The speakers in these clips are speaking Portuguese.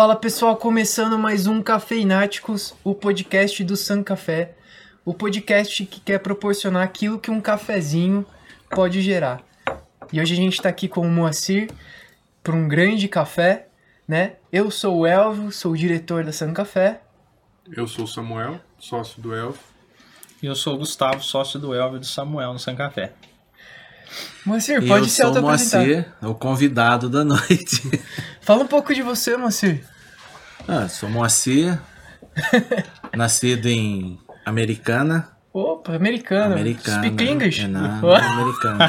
Fala pessoal, começando mais um Cafeináticos, o podcast do San Café, o podcast que quer proporcionar aquilo que um cafezinho pode gerar. E hoje a gente está aqui com o Moacir para um grande café, né? Eu sou o Elvio, sou o diretor da San Café. Eu sou o Samuel, sócio do Elvio. E eu sou o Gustavo, sócio do Elvio e do Samuel no San Café. Moacir, pode eu se sou. Moacir, o convidado da noite. Fala um pouco de você, Moacir. Ah, sou Moacir, nascido em Americana. Opa, americano. Americana. Speak English. É, não, não é americana.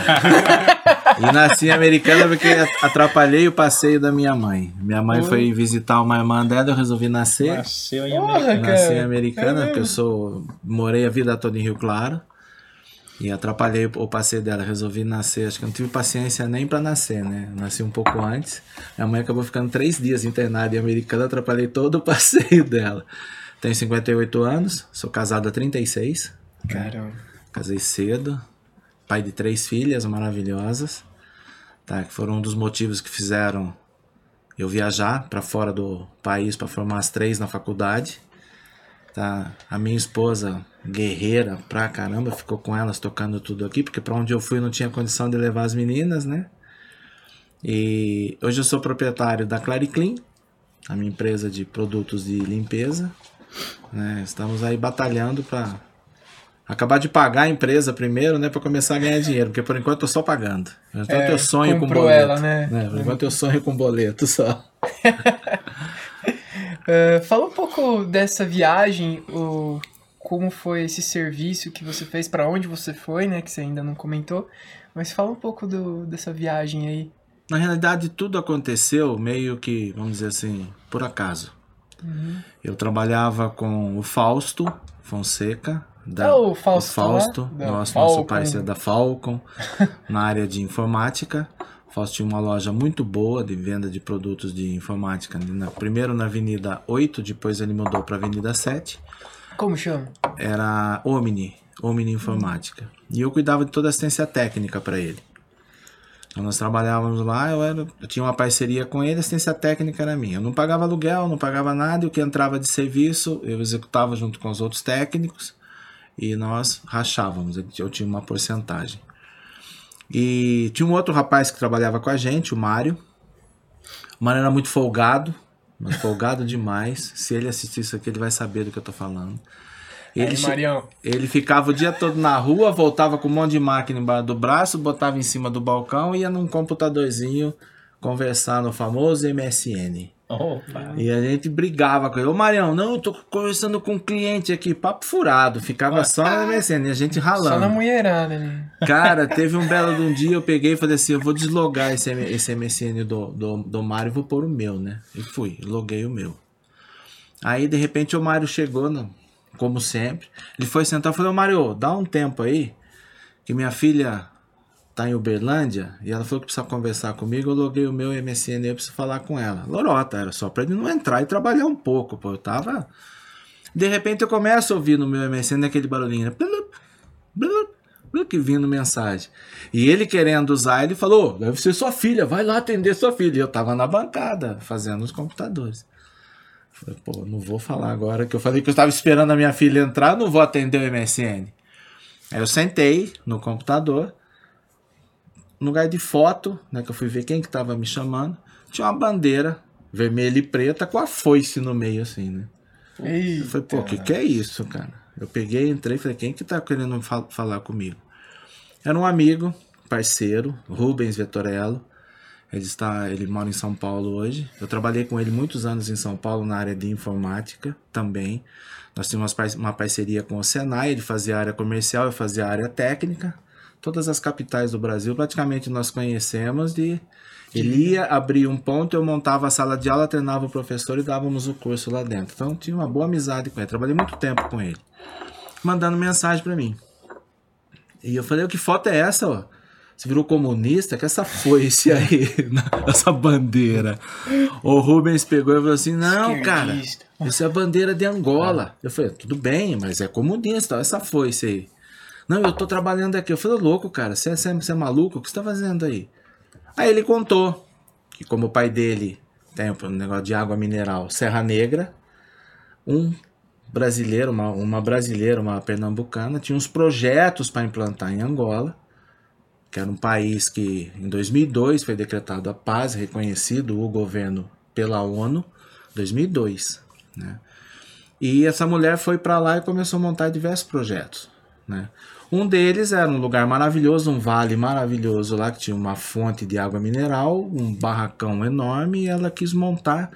e nasci em Americana porque atrapalhei o passeio da minha mãe. Minha mãe Oi. foi visitar uma irmã dela, eu resolvi nascer. Nasceu em Porra, América. cara. Nasci em Americana, É porque eu sou. Morei a vida toda em Rio Claro. E atrapalhei o passeio dela. Resolvi nascer. Acho que eu não tive paciência nem pra nascer, né? Nasci um pouco antes. Minha mãe acabou ficando três dias internada em Americana. Atrapalhei todo o passeio dela. Tenho 58 anos. Sou casado há 36. Caramba. Casei cedo. Pai de três filhas maravilhosas. Tá? Que foram um dos motivos que fizeram eu viajar para fora do país para formar as três na faculdade. Tá? A minha esposa, guerreira pra caramba, ficou com elas tocando tudo aqui, porque para onde eu fui eu não tinha condição de levar as meninas, né? E hoje eu sou proprietário da Clariclean, a minha empresa de produtos de limpeza. Né? Estamos aí batalhando para acabar de pagar a empresa primeiro, né, para começar a ganhar dinheiro, porque por enquanto eu só pagando. Então É, eu sonho com boleto. ela, né? Por enquanto eu sonho com boleto só. É, fala um pouco dessa viagem, o, como foi esse serviço que você fez, pra onde você foi, né? Que você ainda não comentou. Mas fala um pouco do, dessa viagem aí. Na realidade, tudo aconteceu meio que, vamos dizer assim, por acaso. Eu trabalhava com o Fausto Fonseca. Da, Ah, o Fausto lá? Fausto, Da nosso, Falcon. nosso parceiro da Falcon, na área de informática. O Fausto tinha uma loja muito boa de venda de produtos de informática. na- primeiro na Avenida 8, depois ele mudou para a Avenida 7. Como chama? Era Omni, Omni Informática. E eu cuidava de toda a assistência técnica para ele. Então nós trabalhávamos lá, eu, era, eu tinha uma parceria com ele, a assistência técnica era minha. Eu não pagava aluguel, não pagava nada, e o que entrava de serviço eu executava junto com os outros técnicos e nós rachávamos, eu tinha uma porcentagem. E tinha um outro rapaz que trabalhava com a gente, o Mário. O Mário era muito folgado, mas folgado demais. Se ele assistir isso aqui, ele vai saber do que eu tô falando. Ele, aí, Marião. ele ficava o dia todo na rua, voltava com um monte de máquina embaixo do braço, botava em cima do balcão e ia num computadorzinho conversar no famoso MSN. Opa. E a gente brigava com ele. Ô Marião, não, eu tô conversando com um cliente aqui, papo furado. Ficava só no MSN, e a gente Só na ralando. mulherada ali. Cara, teve um belo de um dia, eu peguei e falei assim, eu vou deslogar esse, esse MSN do, do, do Mário e vou pôr o meu, né? E fui, loguei o meu. Aí, de repente, o Mário chegou, né? como sempre. Ele foi sentar e falou, ô Mário, dá um tempo aí, que minha filha tá em Uberlândia, e ela falou que precisa conversar comigo, eu loguei o meu MSN, eu preciso falar com ela. Lorota, era só pra ele não entrar e trabalhar um pouco, pô, eu tava... De repente eu começo a ouvir no meu MSN aquele barulhinho, né? Blup, blup, blup, que vindo mensagem. E ele querendo usar, ele falou, deve ser sua filha, vai lá atender sua filha. E eu tava na bancada, fazendo os computadores. Falei, pô, não vou falar agora que eu falei que eu estava esperando a minha filha entrar, não vou atender o MSN. Aí eu sentei no computador, no lugar de foto, né, que eu fui ver quem que tava me chamando, tinha uma bandeira vermelha e preta com a foice no meio, assim, né? Eu falei, pô, o que, que é isso, cara? Eu peguei, entrei e falei, quem que tá querendo fa- falar comigo? Era um amigo, parceiro, Rubens Vettorello. Ele está, ele mora em São Paulo hoje. Eu trabalhei com ele muitos anos em São Paulo na área de informática também. Nós tínhamos uma parceria com o Senai, ele fazia área comercial, eu fazia área técnica. Todas as capitais do Brasil praticamente nós conhecemos de ele ia abrir um ponto, eu montava a sala de aula, treinava o professor e dávamos o curso lá dentro. Então tinha uma boa amizade com ele. Trabalhei muito tempo com ele. Mandando mensagem para mim. E eu falei, "O que foto é essa, ó? Você virou comunista? Que essa foice aí, essa bandeira. O Rubens pegou e falou assim: Não, cara, isso é a bandeira de Angola. Eu falei: Tudo bem, mas é comunista, ó, essa foice aí. Não, eu tô trabalhando aqui. Eu falei: Louco, cara, você é, você é- é maluco? O que você tá fazendo aí? Aí ele contou que, como o pai dele tem um negócio de água mineral, Serra Negra, um brasileiro, uma, uma brasileira, uma pernambucana, tinha uns projetos para implantar em Angola, que era um país que em 2002 foi decretado a paz, reconhecido o governo pela ONU, 2002, né? E essa mulher foi para lá e começou a montar diversos projetos, né? Um deles era um lugar maravilhoso, um vale maravilhoso lá que tinha uma fonte de água mineral, um barracão enorme, e ela quis montar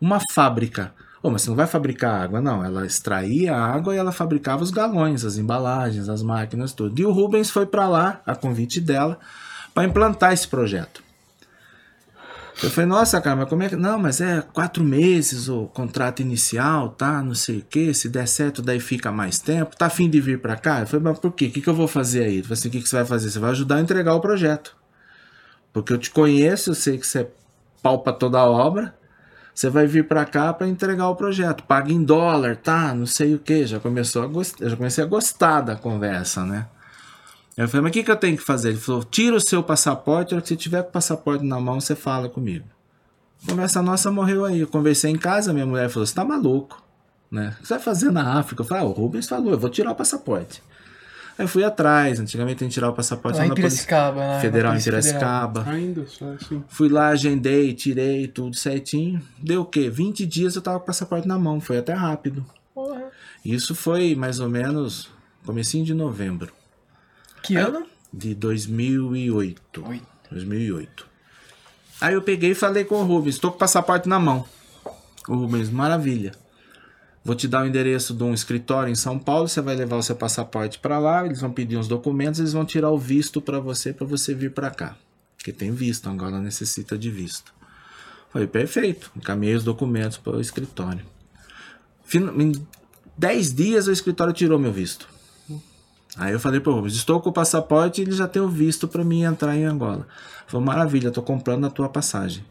uma fábrica. Oh, mas você não vai fabricar água, não. Ela extraía a água e ela fabricava os galões, as embalagens, as máquinas, tudo. E o Rubens foi para lá, a convite dela, para implantar esse projeto. Eu falei, nossa, cara, mas como é que. Não, mas é quatro meses o contrato inicial, tá? Não sei o quê. Se der certo, daí fica mais tempo. Tá afim de vir para cá? Eu falei, mas por quê? O que, que eu vou fazer aí? Eu falei assim, o que, que você vai fazer? Você vai ajudar a entregar o projeto. Porque eu te conheço, eu sei que você pau pra toda a obra. Você vai vir para cá para entregar o projeto. Paga em dólar, tá? Não sei o que. Já começou a já comecei a gostar da conversa, né? Eu falei, mas o que, que eu tenho que fazer? Ele falou, tira o seu passaporte, se você tiver com o passaporte na mão, você fala comigo. A conversa nossa morreu aí. Eu conversei em casa, minha mulher falou, você tá maluco, né? O que você vai fazer na África? Eu falei, ah, o Rubens falou, eu vou tirar o passaporte. Aí eu fui atrás, antigamente tem que tirar o passaporte Lá na Polícia Piracicaba, né? Federal Na em Polícia Federal. Piracicaba. Ainda só assim. Fui lá, agendei, tirei tudo certinho. Deu o quê? 20 dias eu tava com o passaporte na mão, foi até rápido. Porra. Isso foi mais ou menos comecinho de novembro Que ano? de 2008. Oito. 2008. Aí eu peguei e falei com o Rubens, estou com o passaporte na mão. O Rubens, maravilha. Vou te dar o endereço de um escritório em São Paulo, você vai levar o seu passaporte para lá, eles vão pedir uns documentos, eles vão tirar o visto para você, para você vir para cá. Porque tem visto, Angola necessita de visto. Falei, perfeito. Encaminhei os documentos para o escritório. Em 10 dias o escritório tirou meu visto. Aí eu falei Rubens, estou com o passaporte e ele já tem o visto para mim entrar em Angola. Falei, maravilha, tô comprando a tua passagem.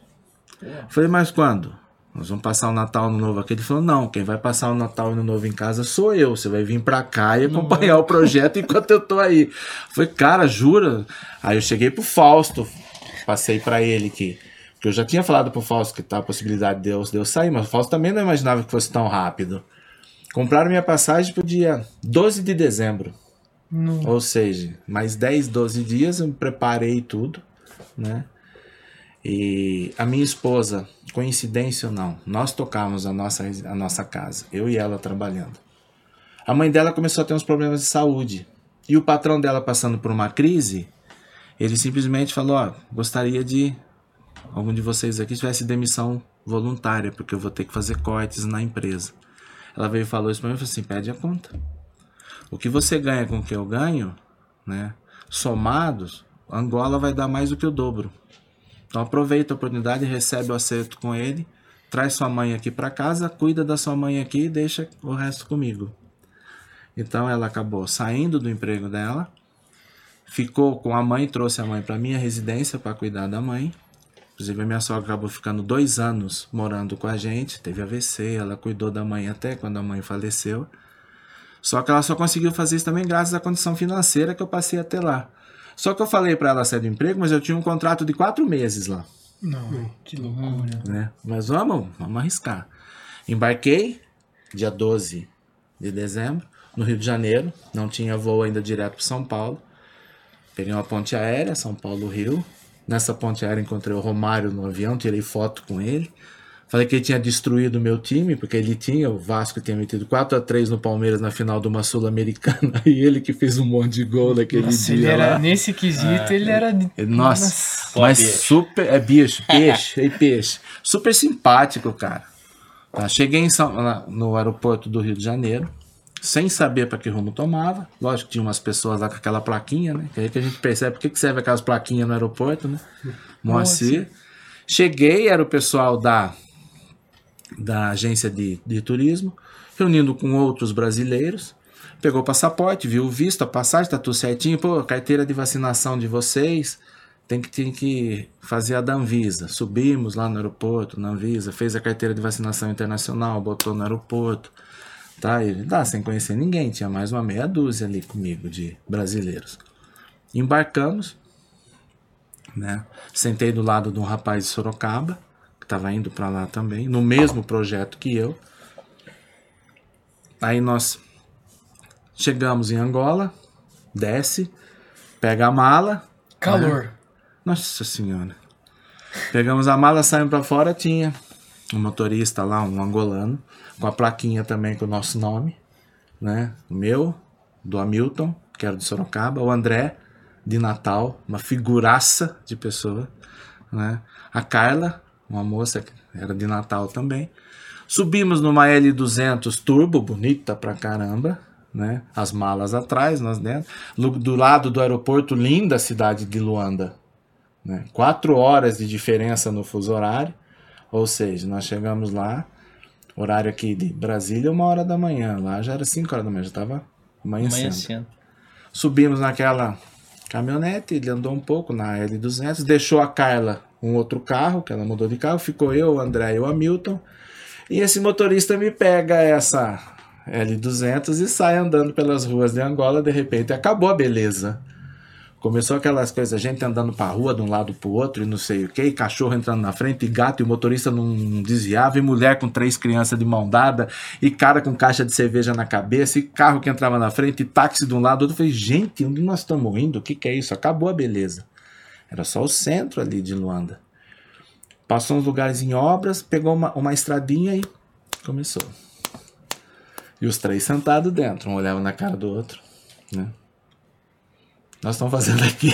Falei, mas quando? Nós vamos passar o Natal no Novo aqui. Ele falou, não, quem vai passar o Natal Ano Novo em casa sou eu. Você vai vir pra cá e acompanhar o projeto enquanto eu tô aí. Falei, cara, jura? Aí eu cheguei pro Fausto, passei pra ele que... Porque eu já tinha falado pro Fausto que tá a possibilidade de eu, de eu sair, mas o Fausto também não imaginava que fosse tão rápido. Compraram minha passagem pro dia 12 de dezembro. No... Ou seja, mais 10, 12 dias eu me preparei tudo, né? E a minha esposa, coincidência ou não, nós tocávamos a nossa, a nossa casa, eu e ela trabalhando. A mãe dela começou a ter uns problemas de saúde. E o patrão dela passando por uma crise, ele simplesmente falou, ó, gostaria de algum de vocês aqui tivesse demissão voluntária, porque eu vou ter que fazer cortes na empresa. Ela veio e falou isso pra mim e falou assim, pede a conta. O que você ganha com o que eu ganho, né? Somados, Angola vai dar mais do que o dobro. Então aproveita a oportunidade, recebe o acerto com ele, traz sua mãe aqui para casa, cuida da sua mãe aqui e deixa o resto comigo. Então ela acabou saindo do emprego dela, ficou com a mãe, trouxe a mãe para minha residência para cuidar da mãe. Inclusive a minha sogra acabou ficando dois anos morando com a gente, teve AVC, ela cuidou da mãe até quando a mãe faleceu. Só que ela só conseguiu fazer isso também graças à condição financeira que eu passei até lá. Só que eu falei para ela sair do emprego, mas eu tinha um contrato de quatro meses lá, Não, que loucura. né? Mas vamos, vamos arriscar. Embarquei dia 12 de dezembro no Rio de Janeiro, não tinha voo ainda direto para São Paulo. Peguei uma ponte aérea, São Paulo-Rio. Nessa ponte aérea encontrei o Romário no avião, tirei foto com ele. Falei que ele tinha destruído o meu time, porque ele tinha, o Vasco tinha metido 4 a 3 no Palmeiras na final de uma Sul-Americana, e ele que fez um monte de gol naquele Nossa, ele dia era, lá. nesse quesito, ele era. Ele- Nossa, Pô, mas bicho. super. É bicho, peixe, é peixe. Super simpático, cara. Tá, cheguei em São- na- no aeroporto do Rio de Janeiro, sem saber para que rumo tomava. Lógico que tinha umas pessoas lá com aquela plaquinha, né? Que aí que a gente percebe por que que serve aquelas plaquinhas no aeroporto, né? Moacir. Cheguei, era o pessoal da, da agência de, de turismo, reunindo com outros brasileiros. Pegou o passaporte, viu o visto, a passagem, tá tudo certinho. Pô, carteira de vacinação de vocês, tem que, tem que fazer a da Anvisa. Subimos lá no aeroporto, na Anvisa, fez a carteira de vacinação internacional, botou no aeroporto. Tá, ele dá sem conhecer ninguém, tinha mais uma meia dúzia ali comigo de brasileiros. Embarcamos, né? Sentei do lado de um rapaz de Sorocaba, que estava indo para lá também, no mesmo projeto que eu. Aí nós chegamos em Angola, desce, pega a mala. Calor. Nossa senhora. Pegamos a mala, saímos para fora, tinha um motorista lá, um angolano, com a plaquinha também com o nosso nome, né? O meu, do Hamilton, que era de Sorocaba, o André, de Natal, uma figuraça de pessoa, né? A Carla, uma moça que era de Natal também. Subimos numa L200 Turbo, bonita pra caramba, né? As malas atrás, nós dentro. Do lado do aeroporto, linda cidade de Luanda, né? Quatro horas de diferença no fuso horário, ou seja, nós chegamos lá, horário aqui de Brasília, uma hora da manhã, lá já era cinco horas da manhã, já estava amanhecendo. Amanhecendo. Subimos naquela caminhonete, ele andou um pouco na L200, deixou a Carla um outro carro, que ela mudou de carro, ficou eu, o André e o Hamilton. E esse motorista me pega essa L200 e sai andando pelas ruas de Angola, de repente acabou a beleza. Começou aquelas coisas, gente andando pra rua de um lado pro outro e não sei o que, cachorro entrando na frente, e gato e o motorista não desviava, e mulher com três crianças de mão dada, e cara com caixa de cerveja na cabeça, e carro que entrava na frente, e táxi de um lado, outro. Eu falei, gente, onde nós estamos indo? O que, que é isso? Acabou a beleza. Era só o centro ali de Luanda. Passou uns lugares em obras, pegou uma, uma estradinha e começou. E os três sentados dentro, um olhava na cara do outro, né? Nós estamos fazendo aqui,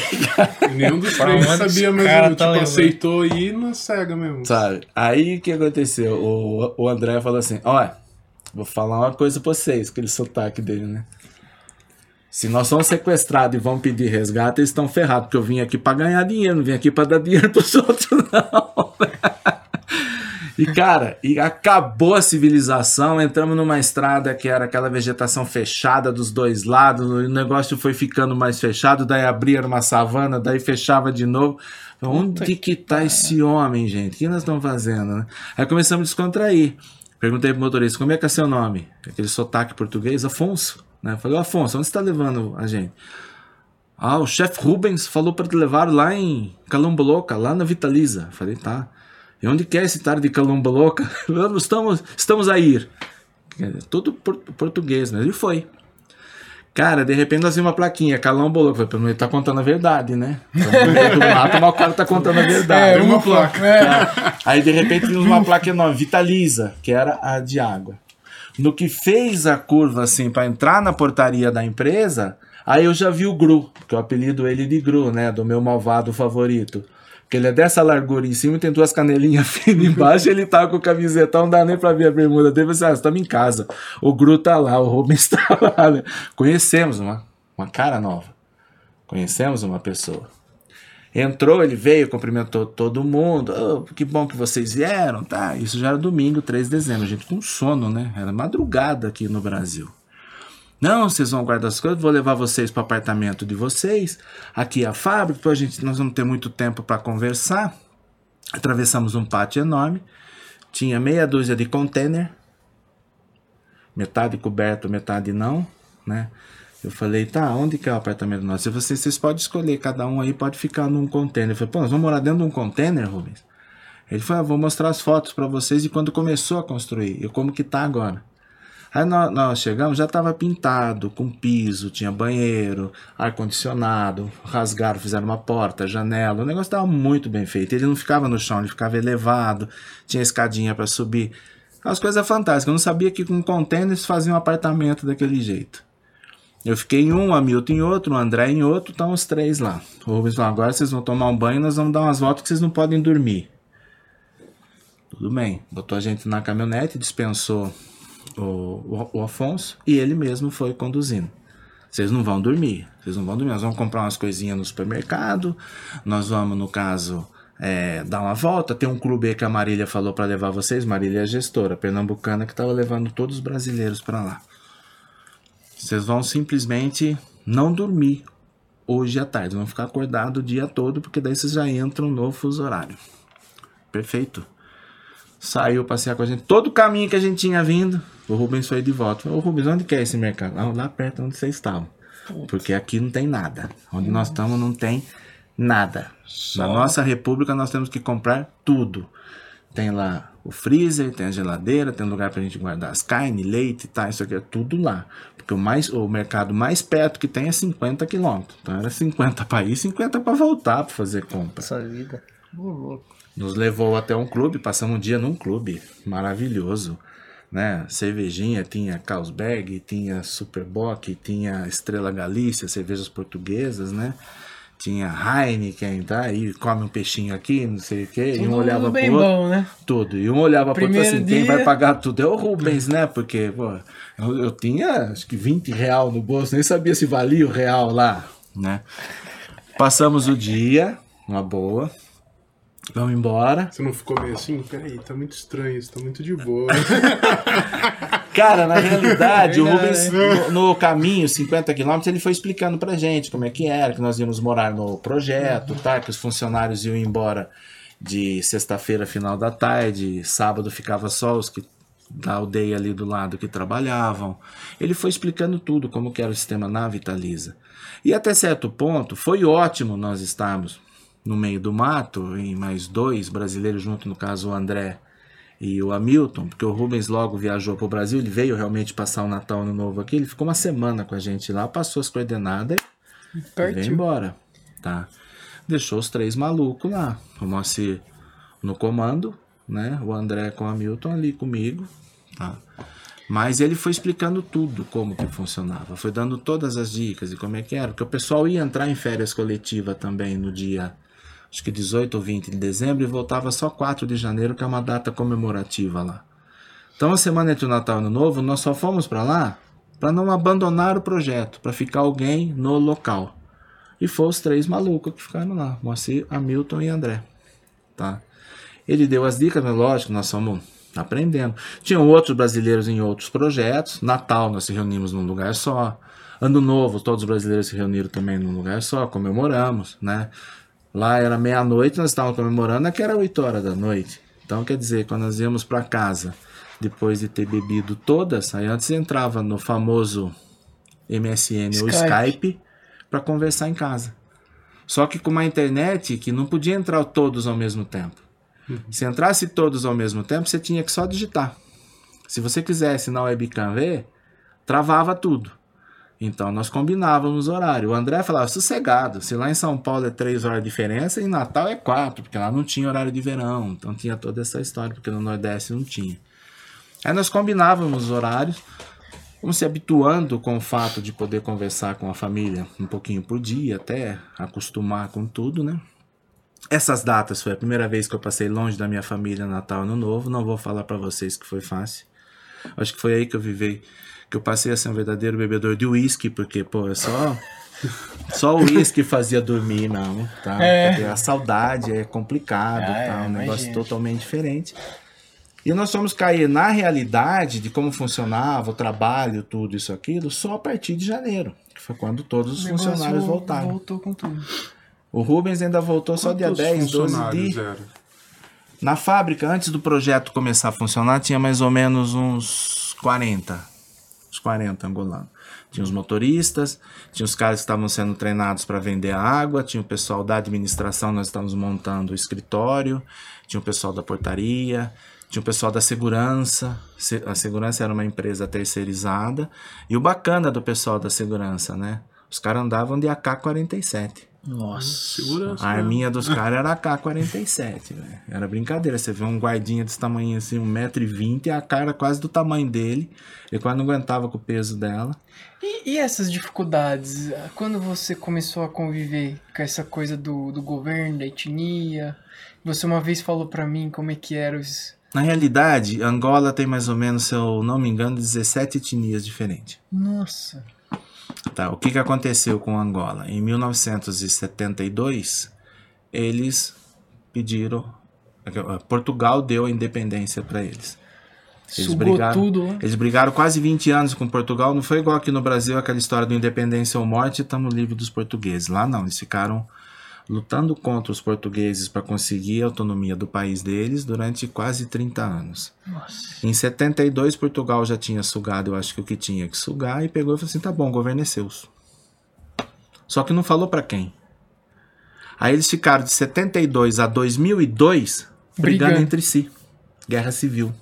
nenhum dos três sabia mesmo, cara tipo, tá aceitou ir na cega mesmo. sabe? Aí o que aconteceu? O, o André falou assim: Olha, vou falar uma coisa pra vocês, aquele sotaque dele, né? Se nós somos sequestrados e vão pedir resgate, eles estão ferrados, porque eu vim aqui pra ganhar dinheiro, não vim aqui pra dar dinheiro pros outros, não. E cara, e acabou a civilização, entramos numa estrada que era aquela vegetação fechada dos dois lados, o negócio foi ficando mais fechado, daí abria uma savana, daí fechava de novo. Onde que tá esse homem, gente? O que nós estamos fazendo, né? Aí começamos a descontrair. Perguntei pro motorista, como é que é seu nome? Aquele sotaque português, Afonso. Né? Falei, "Ô, Afonso, onde você tá levando a gente? Ah, o chefe Rubens falou para te levar lá em Calamboloca, lá na Vitaliza. Falei, tá. E onde que é esse tarde de Calamboloca? Vamos, estamos, estamos a ir. Tudo por, português, né? Ele foi. Cara, de repente nós vimos uma plaquinha, Calamboloca. Falei, pelo menos ele tá contando a verdade, né? Estamos no meio do mato, mas o cara tá contando a verdade. É, uma placa. Tá. Aí de repente vimos uma placa enorme, Vitaliza, que era a de água. No que fez a curva assim para entrar na portaria da empresa, aí eu já vi o Gru, que eu apelido ele de Gru, né, do meu malvado favorito. Porque ele é dessa largura em cima e tem duas canelinhas finas embaixo, ele tá com o camisetão, não dá nem pra ver a bermuda dele. Você, ah, estamos em casa. O Gru tá lá, o Rubens tá lá. né? Conhecemos uma, uma cara nova. Conhecemos uma pessoa. Entrou, ele veio, cumprimentou todo mundo. "Oh, que bom que vocês vieram, tá? Isso já era domingo, 3 de dezembro. A gente com sono, né? Era madrugada aqui no Brasil. Não, vocês vão guardar as coisas, vou levar vocês para o apartamento de vocês. Aqui é a fábrica, depois a gente, nós vamos ter muito tempo para conversar. Atravessamos um pátio enorme. Tinha meia dúzia de container. Metade coberto, metade não, né? Eu falei, tá, onde que é o apartamento nosso? E vocês, vocês podem escolher, cada um aí pode ficar num container. Eu falei, pô, nós vamos morar dentro de um container, Rubens? Ele falou, ah, vou mostrar as fotos para vocês de quando começou a construir e como que tá agora. Aí nós, nós chegamos, já estava pintado, com piso, tinha banheiro, ar-condicionado, rasgaram, fizeram uma porta, janela, o negócio estava muito bem feito. Ele não ficava no chão, ele ficava elevado, tinha escadinha para subir. As coisas fantásticas. Eu não sabia que com containers faziam um apartamento daquele jeito. Eu fiquei em um, o Hamilton em outro, o André em outro, estão os três lá. O Rubens falou, agora vocês vão tomar um banho nós vamos dar umas voltas que vocês não podem dormir. Tudo bem. Botou a gente na caminhonete, dispensou o, o, o Afonso e ele mesmo foi conduzindo. Vocês não vão dormir, vocês não vão dormir. Nós vamos comprar umas coisinhas no supermercado, nós vamos, no caso, é, dar uma volta. Tem um clube aí que a Marília falou para levar vocês. Marília é a gestora pernambucana que estava levando todos os brasileiros para lá. Vocês vão simplesmente não dormir hoje à tarde, vão ficar acordados o dia todo, porque daí vocês já entram no fuso horário. Perfeito. Saiu passear com a gente. Todo o caminho que a gente tinha vindo, o Rubens foi de volta. Ô Rubens, onde que é esse mercado? Lá, lá perto onde vocês estavam. Porque aqui não tem nada. Onde nós estamos não tem nada. Na nossa república nós temos que comprar tudo. Tem lá o freezer, tem a geladeira, tem lugar pra gente guardar as carnes, leite, tá, isso aqui é tudo lá. Porque o, mais, o mercado mais perto que tem é 50 quilômetros. Então era 50 para ir, 50 para voltar para fazer compra. Essa vida. Nos levou até um clube, passamos um dia num clube maravilhoso, né? Cervejinha, tinha Carlsberg, tinha Superbock, tinha Estrela Galícia, cervejas portuguesas, né? Tinha Heineken, tá? Aí come um peixinho aqui, não sei o quê. e um Tudo olhava bem pro outro, bom, né? tudo. E um olhava pro outro Primeiro assim, quem dia- vai pagar tudo é o Rubens, né? Porque, pô, eu, eu tinha acho que 20 real no bolso, nem sabia se valia o real lá, né? Passamos o dia, uma boa. Vamos embora. Você não ficou meio assim? Peraí, tá muito estranho isso, tá muito de boa. Cara, na realidade, o. Rubens, no, no caminho, 50 quilômetros, ele foi explicando pra gente como é que era, que nós íamos morar no projeto, tá? Que os funcionários iam embora de sexta-feira, final da tarde, sábado ficava só os que da aldeia ali do lado que trabalhavam. Ele foi explicando tudo, como que era o sistema na Vitaliza. E até certo ponto, foi ótimo nós estarmos no meio do mato, em mais dois brasileiros junto, no caso o André e o Hamilton, porque o Rubens logo viajou para o Brasil, ele veio realmente passar o Natal Ano Novo aqui, ele ficou uma semana com a gente lá, passou as coordenadas e veio Pertinho. embora, tá? Deixou os três malucos lá, o Moacir no comando, né? O André com o Hamilton ali comigo, tá? Mas ele foi explicando tudo como que funcionava, foi dando todas as dicas e como é que era, porque o pessoal ia entrar em férias coletiva também no dia acho que 18 ou 20 de dezembro, e voltava só 4 de janeiro, que é uma data comemorativa lá. Então, a semana entre o Natal e o Ano Novo, nós só fomos para lá para não abandonar o projeto, para ficar alguém no local. E foram os três malucos que ficaram lá, Moacir, Hamilton e André. Tá? Ele deu as dicas, mas lógico, nós fomos aprendendo. Tinham outros brasileiros em outros projetos. Natal, nós se reunimos num lugar só. Ano Novo, todos os brasileiros se reuniram também num lugar só, comemoramos, né? Lá era meia-noite, nós estávamos comemorando, aqui era 8 horas da noite. Então, quer dizer, quando nós íamos para casa, depois de ter bebido todas, aí antes entrava no famoso MSN ou Skype. Skype para conversar em casa. Só que com uma internet que não podia entrar todos ao mesmo tempo. Se entrasse todos ao mesmo tempo, você tinha que só digitar. Se você quisesse na webcam ver, travava tudo. Então nós combinávamos horário. O André falava, sossegado, se lá em São Paulo é três horas de diferença, em Natal é quatro, porque lá não tinha horário de verão. Então tinha toda essa história, porque no Nordeste não tinha. Aí nós combinávamos os horários, vamos se habituando com o fato de poder conversar com a família um pouquinho por dia, até acostumar com tudo, né? Essas datas foi a primeira vez que eu passei longe da minha família Natal Ano Novo. Não vou falar para vocês que foi fácil. Acho que foi aí que eu vivei, que eu passei a ser um verdadeiro bebedor de uísque, porque, pô, é só. Só o uísque fazia dormir, não, tá? É. A saudade é complicado, Ah, tá? é, um negócio totalmente diferente. E nós fomos cair na realidade de como funcionava o trabalho, tudo isso, aquilo, só a partir de janeiro, que foi quando todos os funcionários voltaram. Voltou com tudo. O Rubens ainda voltou só dia Quantos 10, 12 funcionários de. eram? Na fábrica, antes do projeto começar a funcionar, tinha mais ou menos uns 40. Uns 40 angolanos. Tinha os motoristas, tinha os caras que estavam sendo treinados para vender água, tinha o pessoal da administração, nós estávamos montando o escritório, tinha o pessoal da portaria, tinha o pessoal da segurança. Se- A segurança era uma empresa terceirizada. E o bacana do pessoal da segurança, né? Os caras andavam de AK-47. Nossa. Segurança. A arminha dos caras era AK-47, velho. Era brincadeira. Você vê um guardinha desse tamanho assim, 1,20m, e a cara quase do tamanho dele. Ele quase não aguentava com o peso dela. E, e essas dificuldades? Quando você começou a conviver com essa coisa do, do governo, da etnia? Você uma vez falou pra mim como é que era os. Na realidade, Angola tem mais ou menos, se eu não me engano, 17 etnias diferentes. Nossa. Tá, o que, que aconteceu com Angola? Em 1972, eles pediram. Portugal deu a independência para eles. Eles Sugou brigaram, tudo lá. eles brigaram quase 20 anos com Portugal. Não foi igual aqui no Brasil, aquela história do independência ou morte, estamos livres dos portugueses. Lá não, eles ficaram lutando contra os portugueses para conseguir a autonomia do país deles durante quase 30 anos. Nossa. Em 72, Portugal já tinha sugado, eu acho que o que tinha que sugar, e pegou e falou assim: tá bom, o governo é seus. Só que não falou para quem. Aí eles ficaram de 72 a 2002 brigando Brigando. entre si. guerra civil.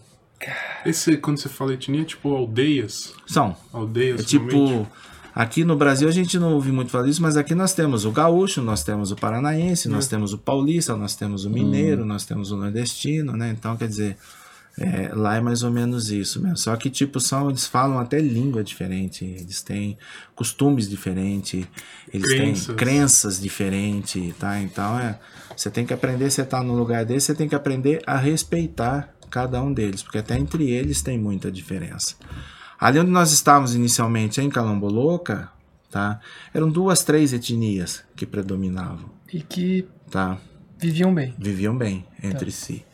Esse, quando você fala etnia, é tipo aldeias. São. Aldeias, É tipo, realmente. Aqui no Brasil a gente não ouve muito falar disso, mas aqui nós temos o gaúcho, nós temos o paranaense, nós temos o paulista, nós temos o mineiro, nós temos o nordestino, né? Então, quer dizer, é, lá é mais ou menos isso mesmo. Só que, tipo, são, eles falam até língua diferente, eles têm costumes diferentes, eles Crenças. têm crenças diferentes, tá? Então, é, você tem que aprender, você tá num lugar desse, você tem que aprender a respeitar cada um deles, porque até entre eles tem muita diferença. Ali onde nós estávamos inicialmente, em Calamboloca, tá? Eram duas, três etnias que predominavam, E que tá? viviam bem. Viviam bem entre si.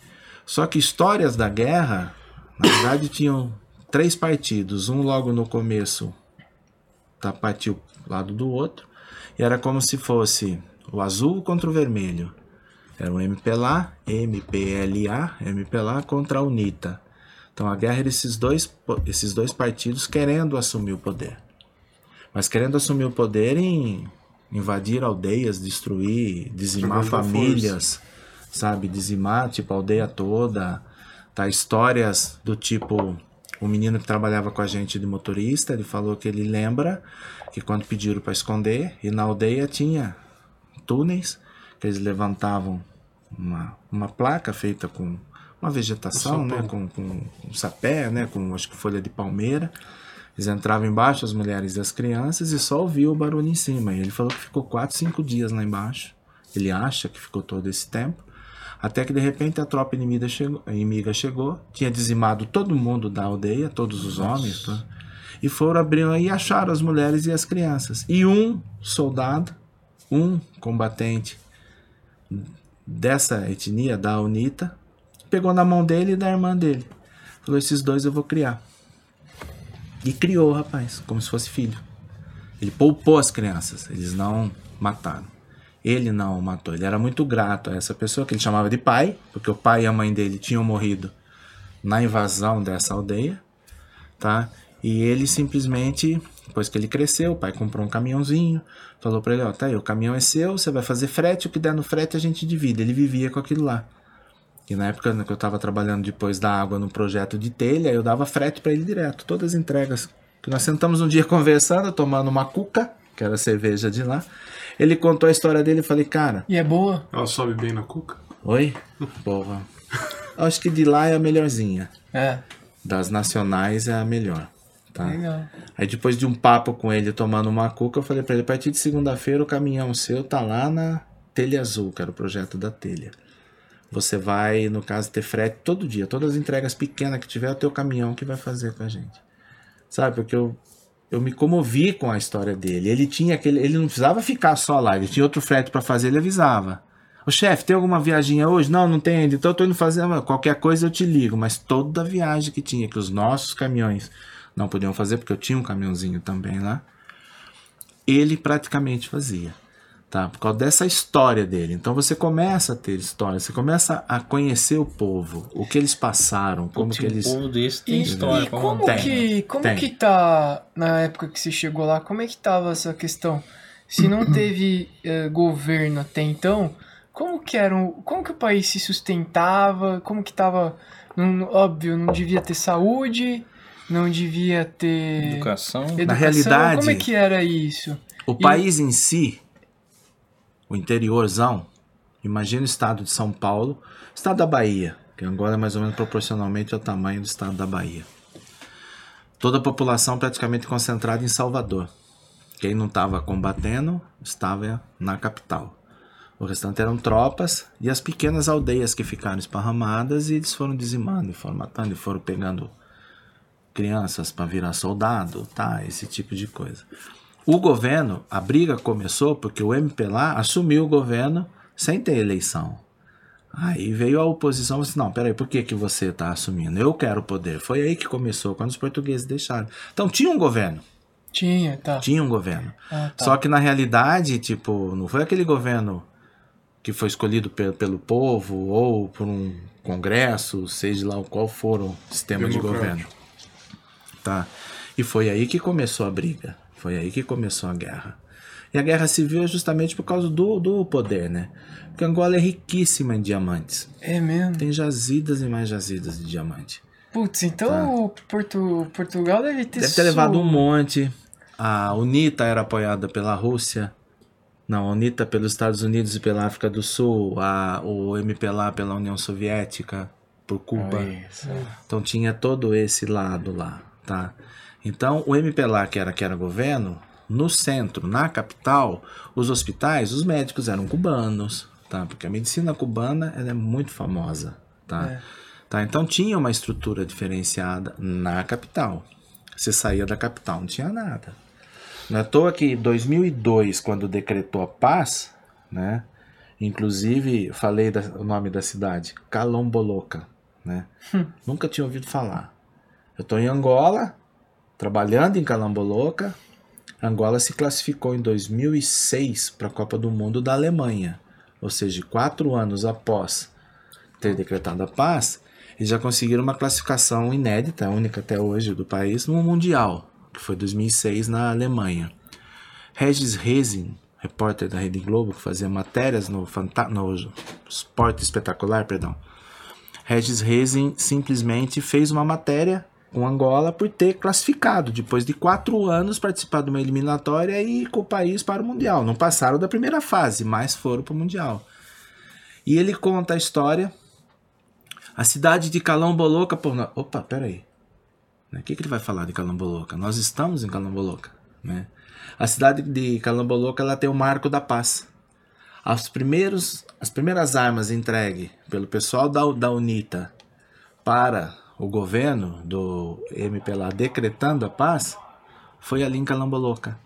Só que histórias da guerra, na verdade, tinham três partidos. Um logo no começo tá, partiu do lado do outro. E era como se fosse o azul contra o vermelho. Era o MPLA, MPLA, MPLA contra a UNITA. Então a guerra era esses dois, esses dois partidos querendo assumir o poder. Mas querendo assumir o poder em invadir aldeias, destruir, dizimar famílias, sabe? Dizimar, tipo, a aldeia toda. Tá? Histórias do tipo. O menino que trabalhava com a gente de motorista, ele falou que ele lembra que quando pediram para esconder, e na aldeia tinha túneis, que eles levantavam uma, uma placa feita com uma vegetação, né? Com, com um sapé, né? Com acho que folha de palmeira. Eles entravam embaixo, as mulheres e as crianças, e só ouviam o barulho em cima. E ele falou que ficou 4, 5 dias lá embaixo. Ele acha que ficou todo esse tempo. Até que de repente a tropa inimiga chegou, inimiga chegou tinha dizimado todo mundo da aldeia, todos os homens, tá? e foram abrir e acharam as mulheres e as crianças. E um soldado, um combatente dessa etnia, da UNITA, pegou na mão dele e da irmã dele. Falou: esses dois eu vou criar. E criou o rapaz, como se fosse filho. Ele poupou as crianças, eles não mataram. Ele não matou, ele era muito grato a essa pessoa que ele chamava de pai, porque o pai e a mãe dele tinham morrido na invasão dessa aldeia, tá? E ele simplesmente, depois que ele cresceu, o pai comprou um caminhãozinho, falou pra ele, ó, tá aí, o caminhão é seu, você vai fazer frete, o que der no frete a gente divide. Ele vivia com aquilo lá. E na época que eu estava trabalhando depois da água no projeto de telha, eu dava frete para ele direto, todas as entregas. Que nós sentamos um dia conversando, tomando uma cuca, que era a cerveja de lá. Ele contou a história dele e falei, cara, E é boa? Ela sobe bem na cuca? oi? Porra. Acho que de lá é a melhorzinha. É, Das nacionais é a melhor. Tá? legal. Aí depois de um papo com ele tomando uma cuca, eu falei pra ele, a partir de segunda-feira o caminhão seu tá lá na Telha Azul, que era o projeto da telha. Você vai, no caso, ter frete todo dia. Todas as entregas pequenas que tiver, é o teu caminhão que vai fazer com a gente. Sabe, porque eu, eu me comovi com a história dele. Ele tinha aquele. Ele não precisava ficar só lá, ele tinha outro frete pra fazer, ele avisava. Ô chefe, tem alguma viaginha hoje? Não, não tem ainda. Então eu tô indo fazer. Qualquer coisa eu te ligo. Mas toda viagem que tinha, que os nossos caminhões não podiam fazer, porque eu tinha um caminhãozinho também lá, ele praticamente fazia. Tá? Por causa dessa história dele. Então você começa a ter história, você começa a conhecer o povo, o que eles passaram, como Putz, que um eles. povo desse tem E, história e como. Tem, que como tem. que tá na época que você chegou lá? Como é que tava essa questão? Se não teve eh, governo até então, como que era, o- como que o país se sustentava? Como que tava, não- óbvio, não devia ter saúde, não devia ter Educação. educação. realidade- como é que era isso? O país em si, o interiorzão, imagina o estado de São Paulo, estado da Bahia, que agora é mais ou menos proporcionalmente ao tamanho do estado da Bahia. Toda a população praticamente concentrada em Salvador. Quem não estava combatendo estava na capital. O restante eram tropas e as pequenas aldeias que ficaram esparramadas e eles foram dizimando, foram matando, e foram pegando crianças para virar soldado, tá? Esse tipo de coisa. O governo, a briga começou porque o MPLA assumiu o governo sem ter eleição. Aí veio a oposição e disse, não, peraí, por que, que você está assumindo? Eu quero o poder. Foi aí que começou, quando os portugueses deixaram. Então tinha um governo, Tinha, tá. tinha um governo. Ah, tá. Só que na realidade, tipo, não foi aquele governo que foi escolhido pe- pelo povo ou por um congresso, seja lá o qual for o sistema de governo. Tá? E foi aí que começou a briga. Foi aí que começou a guerra. E a guerra civil é justamente por causa do, do poder, né? Porque Angola é riquíssima em diamantes. É mesmo. Tem jazidas e mais jazidas de diamante. Putz, então o Porto, Portugal deve ter Tá. Deve ter levado um monte. A UNITA era apoiada pela Rússia. Não, a UNITA pelos Estados Unidos e pela África do Sul. A, o MPLA pela União Soviética, por Cuba. Isso. Então tinha todo esse lado lá, tá? Então o MPLA, que era, que era governo, no centro, na capital, os hospitais, os médicos eram cubanos, tá? Porque a medicina cubana ela é muito famosa, tá? É. tá? Então tinha uma estrutura diferenciada na capital. Você saía da capital, não tinha nada. Não é à toa que em 2002, quando decretou a paz, né? Inclusive, falei da- o nome da cidade, Calomboloca, né? Nunca tinha ouvido falar. Eu estou em Angola, trabalhando em Calamboloca. Angola se classificou em 2006 para a Copa do Mundo da Alemanha. Ou seja, quatro anos após ter decretado a paz, eles já conseguiram uma classificação inédita, única até hoje do país, no Mundial, que foi 2006 na Alemanha. Regis Rezin, repórter da Rede Globo, que fazia matérias no, Fanta no Esporte Espetacular, perdão. Regis Rezin simplesmente fez uma matéria com Angola por ter classificado, depois de quatro anos, participar de uma eliminatória e com o país para o Mundial. Não passaram da primeira fase, mas foram para o Mundial. E ele conta a história. A cidade de Calamboloca. Por... Opa, peraí. Né, O que, que ele vai falar de Calamboloca? Nós estamos em Calamboloca. Né? A cidade de Calamboloca ela tem o marco da paz. As, primeiros, as primeiras armas entregues pelo pessoal da, da UNITA para o governo do MPLA decretando a paz foi ali em Calamboloca.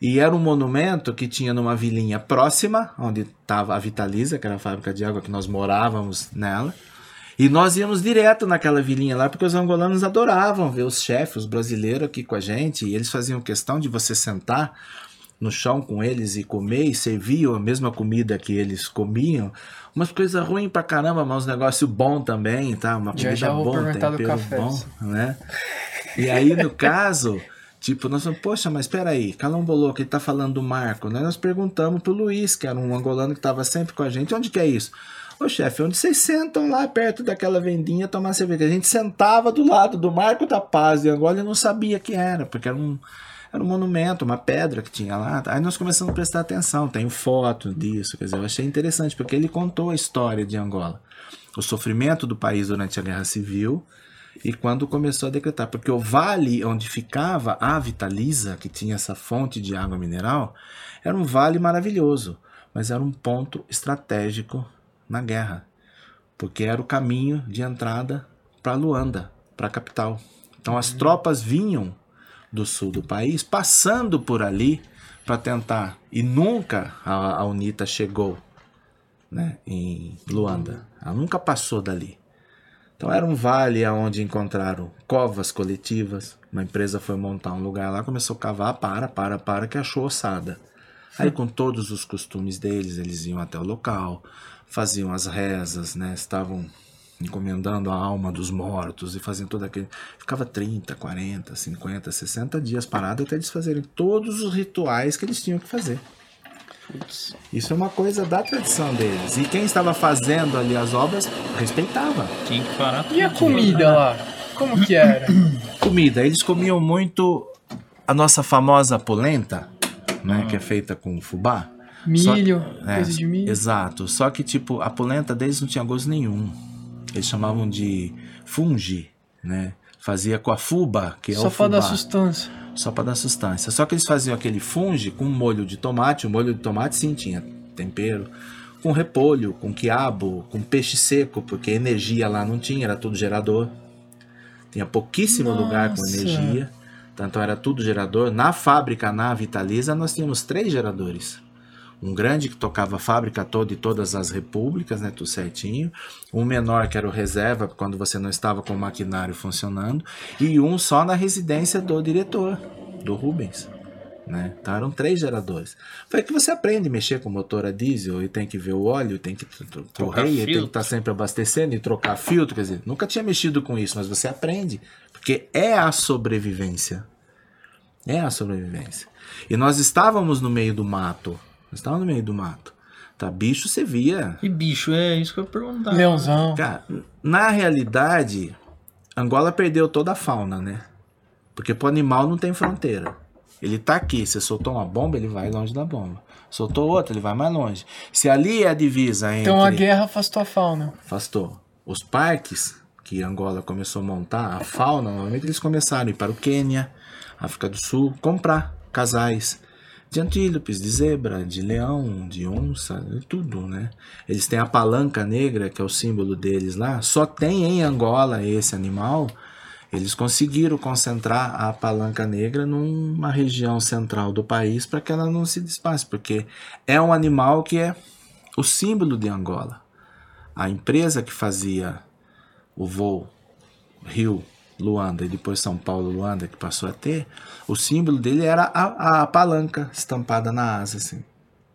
E era um monumento que tinha numa vilinha próxima, onde estava a Vitaliza, que era a fábrica de água que nós morávamos nela. E nós íamos direto naquela vilinha lá, porque os angolanos adoravam ver os chefes, os brasileiros aqui com a gente, e eles faziam questão de você sentar no chão com eles e comer, e serviam a mesma comida que eles comiam. Umas coisas ruins pra caramba, mas uns negócios bons também, tá? Uma Já, comida já vou bom, tempero café. bom, né? E aí, no caso, tipo, nós falamos, poxa, mas peraí, Calambolo, que ele tá falando do Marco, né? Nós perguntamos pro Luiz, que era um angolano que tava sempre com a gente, onde que é isso? Ô chefe, onde vocês sentam lá perto daquela vendinha tomar cerveja? A gente sentava do lado do Marco da Paz de Angola e não sabia que era, porque era um, era um monumento, uma pedra que tinha lá. Aí nós começamos a prestar atenção, tenho foto disso, quer dizer, eu achei interessante, porque ele contou a história de Angola, o sofrimento do país durante a Guerra Civil e quando começou a decretar, porque o vale onde ficava a Vitaliza, que tinha essa fonte de água mineral, era um vale maravilhoso, mas era um ponto estratégico na guerra, porque era o caminho de entrada para Luanda, para a capital. Então as tropas vinham do sul do país, passando por ali para tentar, e nunca a, a UNITA chegou né, em Luanda, ela nunca passou dali. Então era um vale onde encontraram covas coletivas. Uma empresa foi montar um lugar lá, começou a cavar, para, para, para, que achou ossada. Aí com todos os costumes deles, eles iam até o local, faziam as rezas, né? Estavam encomendando a alma dos mortos e faziam todo aquele. Ficava 30, 40, 50, 60 dias parado até eles fazerem todos os rituais que eles tinham que fazer. Isso é uma coisa da tradição deles. E quem estava fazendo ali as obras respeitava. Tinha que parar E a tudo. comida lá? Como que era? Comida, eles comiam muito a nossa famosa polenta, né, que é feita com fubá. Milho, É, coisa de milho. Exato. Só que tipo, a polenta deles não tinha gosto nenhum. Eles chamavam de fungi, né? Fazia com a fuba, que é Só o fubá. dar sustância. Só para dar sustância. Só que eles faziam aquele funge com molho de tomate. O molho de tomate sim tinha tempero. Com repolho, com quiabo, com peixe seco, porque energia lá não tinha, era tudo gerador. Tinha pouquíssimo lugar com Nossa. energia. Tanto era tudo gerador. Na fábrica, na Vitaliza, nós tínhamos três geradores. Um grande que tocava a fábrica toda e todas as repúblicas, né, tudo certinho. Um menor que era o reserva, quando você não estava com o maquinário funcionando. E um só na residência do diretor, do Rubens. Né? Então eram três geradores. Foi que você aprende a mexer com motor a diesel e tem que ver o óleo, tem que e tem que estar sempre abastecendo e trocar filtro. Quer dizer, nunca tinha mexido com isso, mas você aprende. Porque é a sobrevivência. É a sobrevivência. E nós estávamos no meio do mato. Nós estávamos no meio do mato. Tá, bicho você via. E bicho, é isso que eu ia perguntar. Leãozão. Cara, na realidade, Angola perdeu toda a fauna, né? Porque pro animal não tem fronteira. Ele tá aqui, você soltou uma bomba, ele vai longe da bomba. Soltou outra, ele vai mais longe. Se ali é a divisa entre... Então a guerra afastou a fauna. afastou. Os parques que Angola começou a montar, a fauna, normalmente eles começaram a ir para o Quênia, África do Sul, comprar casais de antílopes, de zebra, de leão, de onça, de tudo, né? Eles têm a palanca negra, que é o símbolo deles lá. Só tem em Angola esse animal. Eles conseguiram concentrar a palanca negra numa região central do país para que ela não se despace, porque é um animal que é o símbolo de Angola a empresa que fazia o voo Rio Luanda e depois São Paulo Luanda que passou a ter, o símbolo dele era a, a palanca estampada na asa assim.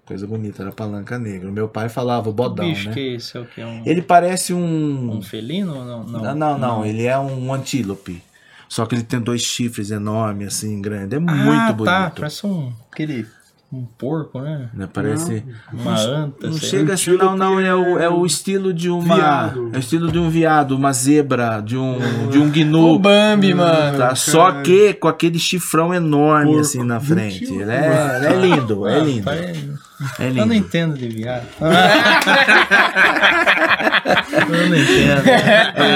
Coisa bonita, era a palanca negra. O meu pai falava o bodão, bicho né? que é esse? É o que? É um, Ele parece um um felino? ou Não, não, não, não, não, ele é um antílope. Só que ele tem dois chifres enormes assim, grande. É Ah, muito tá. bonito. Parece um, aquele, um porco, né? Né? Parece Uma anta, Não sei chega assim, não, não, é o, é o estilo de uma. Viado. É o estilo de um viado, uma zebra, de um, de um O gnu. Bambi, mano. Tá? Só caralho. que com aquele chifrão enorme Porco. assim na frente. Ele é, ele é lindo, é Ah, lindo. É Eu não entendo de viado. eu não entendo.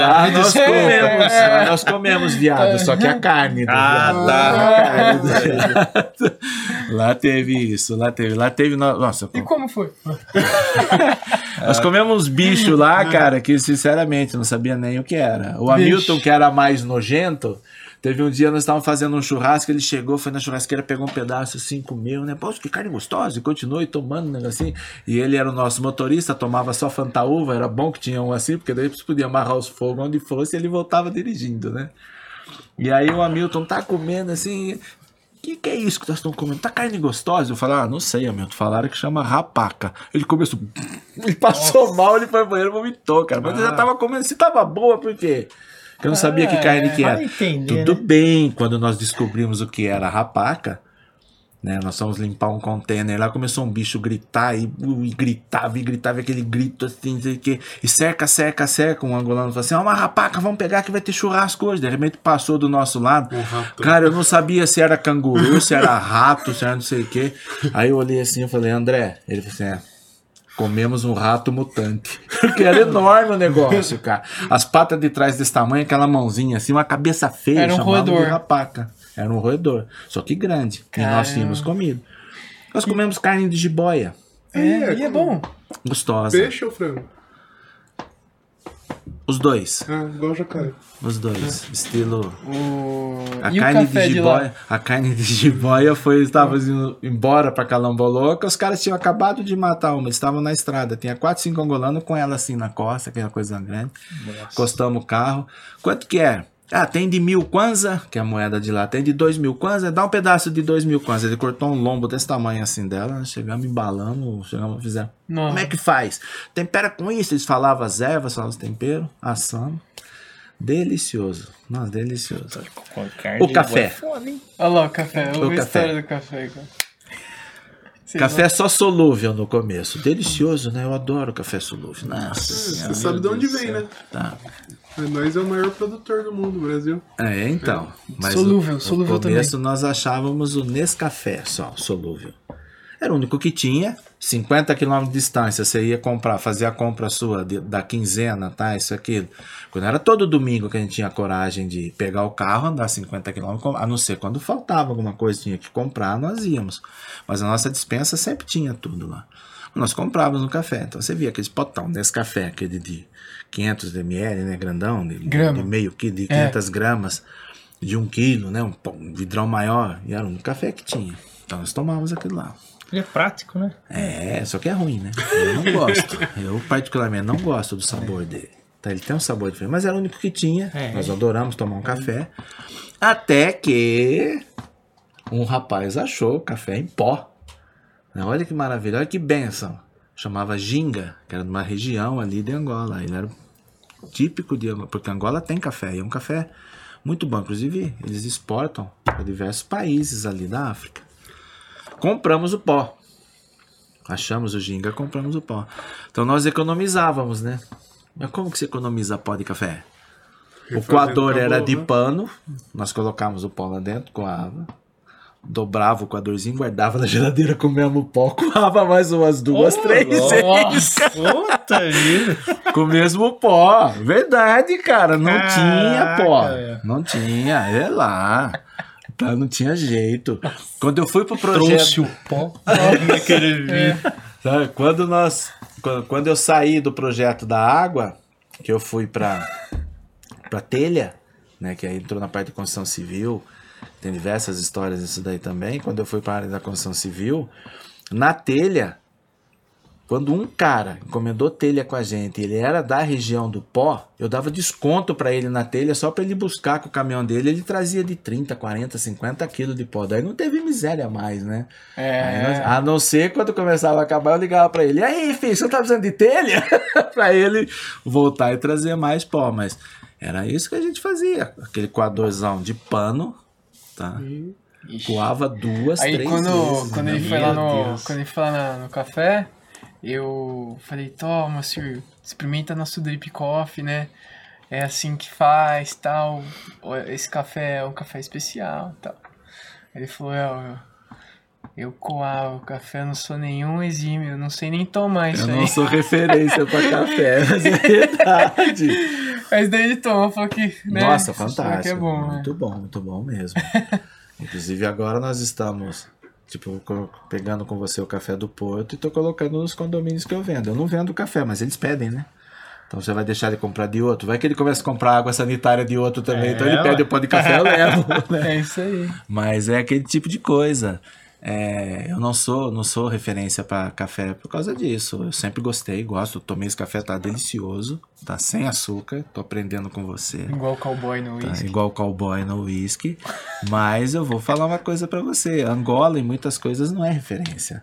Lá nós Desculpa. comemos, lá nós comemos viado, só que a carne do Ah, viado. tá. A carne do viado. Lá teve isso, lá teve, lá teve, no- nossa, E como foi? Nós comemos uns bichos lá, cara, que sinceramente não sabia nem o que era. O Hamilton, que era mais nojento, teve um dia nós estávamos fazendo um churrasco, ele chegou, foi na churrasqueira, pegou um pedaço assim, comeu, né? Pô, que carne gostosa, e continuou tomando um negocinho. E ele era o nosso motorista, tomava só fantaúva, era bom que tinha um assim, porque daí você podia amarrar os fogos onde fosse e ele voltava dirigindo, né? E aí o Hamilton tá comendo assim. O que, que é isso que nós estamos comendo? Tá carne gostosa? Eu falei, ah, não sei, Hamilton. Falaram que chama rapaca. Ele começou. Ele passou mal, ele foi ao banheiro e vomitou, cara. Mas eu já tava comendo. Se tava boa, por quê? Porque eu não sabia que carne que era. entender, Tudo né? bem, quando nós descobrimos o que era rapaca, né? Nós fomos limpar um container lá, começou um bicho gritar e, e gritava e gritava aquele grito assim, não sei o quê. E cerca, cerca, cerca. Um angolano falou assim: ó, uma rapaca, vamos pegar que vai ter churrasco hoje. De repente passou do nosso lado. Um. Cara, eu não sabia se era canguru, se era rato, se era não sei o quê. Aí eu olhei assim e falei, André, ele falou assim: é. Comemos um rato mutante. Porque era enorme o negócio, cara. As patas de trás desse tamanho, aquela mãozinha assim, uma cabeça feia, Era um roedor. de rapaca. Era um roedor. Só que grande. E nós Caramba. tínhamos comido. Nós comemos carne de jiboia. É, e é bom. Gostosa. Peixe ou frango? Os dois. Ah, igual jacaré. Os dois. Estilo. O... A carne de jiboia, a carne de jiboia foi, estava indo embora pra Calamboloca, os caras tinham acabado de matar uma, eles estavam na estrada, tinha quatro, cinco angolanos com ela assim na costa, aquela coisa grande. Encostamos o carro. Quanto que é? Ah, tem de mil kwanza, que é a moeda de lá, tem de dois mil kwanza, dá um pedaço de dois mil kwanza. Ele cortou um lombo desse tamanho assim dela, nós chegamos embalando, chegamos, fizemos. Nossa. Como é que faz? Tempera com isso, eles falavam as ervas, falavam os temperos, assamos. Delicioso. Nossa, delicioso. O café. é? Olha lá o café. O Olha a café. história do café, cara. Café lá. só solúvel no começo. Delicioso, né? Eu adoro café solúvel. Nossa Senhora, Você sabe de onde vem, né? Tá. Nós é o maior produtor do mundo, Brasil. É, então. Mas Solúvel, no, solúvel no começo nós achávamos o Nescafé só, solúvel. Era o único que tinha. 50 quilômetros de distância, você ia comprar, fazer a compra sua de- da quinzena, tá? Isso, aquilo. Quando era todo domingo que a gente tinha coragem de pegar o carro, andar 50 quilômetros, a não ser quando faltava alguma coisa, tinha que comprar, nós íamos. Mas a nossa dispensa sempre tinha tudo lá. Nós comprávamos no café. Então você via aqueles potão desse café, aquele de 500 ml, né? Grandão, de, Grama. de meio quilo, de É. 500 gramas, de um quilo, né? Um, um vidrão maior. E era um café que tinha. Então nós tomávamos aquilo lá. Ele é prático, né? É, só que é ruim, né? Eu não gosto. Eu, particularmente, não gosto do sabor dele. Tá, ele tem um sabor diferente, mas era o único que tinha. É. Nós adoramos tomar um café. Até que um rapaz achou café em pó. Né, Olha que maravilha, olha que benção. Chamava Ginga, que era de uma região ali de Angola. Ele era típico de Angola, porque Angola tem café, e é um café Muito bom. Inclusive, eles exportam para diversos países ali da África. Compramos o pó. Achamos o ginga, compramos o pó. Então nós economizávamos, né? Mas como que você economiza pó de café? O coador era de né? pano, nós colocávamos o pó lá dentro, coava, dobrava o coadorzinho, guardava na geladeira, comemos o pó, coava mais umas duas, três vezes puta com o mesmo pó. Verdade, cara, não Caraca, tinha pó. velho. Não tinha, é lá. Tá, não tinha jeito. Quando eu fui pro projeto. Trouxe o pó naquele vídeo. Sabe, quando nós quando, eu saí do projeto da água, que eu fui para para telha, né, que aí entrou na parte de construção civil, tem diversas histórias disso daí também. Quando eu fui para a área da construção civil, na telha, quando um cara encomendou telha com a gente, ele era da região do pó, eu dava desconto para ele na telha só para ele buscar com o caminhão dele, ele trazia de 30, 40, 50 quilos de pó. Daí não teve miséria mais, né? Nós- É. a não ser quando começava a acabar, eu ligava pra ele. E aí, filho, você tá precisando de telha? pra ele voltar e trazer mais pó. Mas era isso que a gente fazia. Aquele coadorzão de pano, tá? Coava duas, Aí três quando, vezes. quando né? ele foi lá Meu no. Deus. Quando ele foi lá no café, eu falei, toma, senhor, experimenta nosso drip coffee, né? É assim que faz, tal. Esse café é um café especial, tal. Ele falou, é, eu, eu coava o café, eu não sou nenhum exímio, eu não sei nem tomar isso Eu aí. não sou referência pra café, mas é verdade. Mas daí ele tomou, falou que. Né, Nossa, fantástico. Que é bom, né? muito bom, muito bom mesmo. Inclusive agora nós estamos, tipo, pegando com você o café do Porto e tô colocando nos condomínios que eu vendo. Eu não vendo café, mas eles pedem, né? Então você vai deixar de comprar de outro. Vai que ele começa a comprar água sanitária de outro também. É, então ele ué. pede o pó de café, eu levo. né? É isso aí. Mas é aquele tipo de coisa. É, eu não sou, não sou referência para café por causa disso. Eu sempre gostei, gosto. Tomei esse café, tá delicioso, tá sem açúcar. Tô aprendendo com você. Igual cowboy no Tá, whisky. igual cowboy no whisky. Mas eu vou falar uma coisa pra você. Angola em muitas coisas não é referência.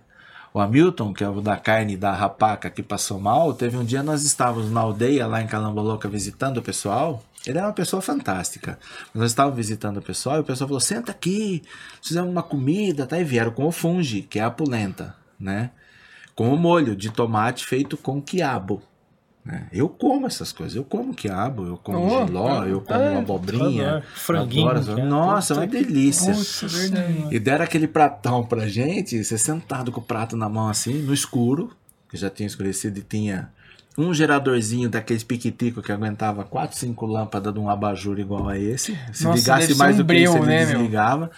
O Hamilton, que é o da carne da rapaca que passou mal, teve um dia nós estávamos na aldeia lá em Calamboloca visitando o pessoal. Ele é uma pessoa fantástica. Nós estávamos visitando o pessoal e o pessoal falou: senta aqui, fizemos uma comida, tá? E vieram com o fungi, que é a polenta, né? Com o molho de tomate feito com quiabo. né? Eu como essas coisas, eu como quiabo, eu como Oh, giló, eu como é, abobrinha. adoro. Franguinho, adoro. é Nossa, é uma delícia. Putz, verdade. E deram aquele pratão pra gente, você sentado com o prato na mão assim, no escuro, que já tinha escurecido e tinha um geradorzinho daqueles piquitico que aguentava 4, 5 lâmpadas de um abajur igual a esse. Se Nossa, ligasse mais um do que isso, ele né, meu? desligava.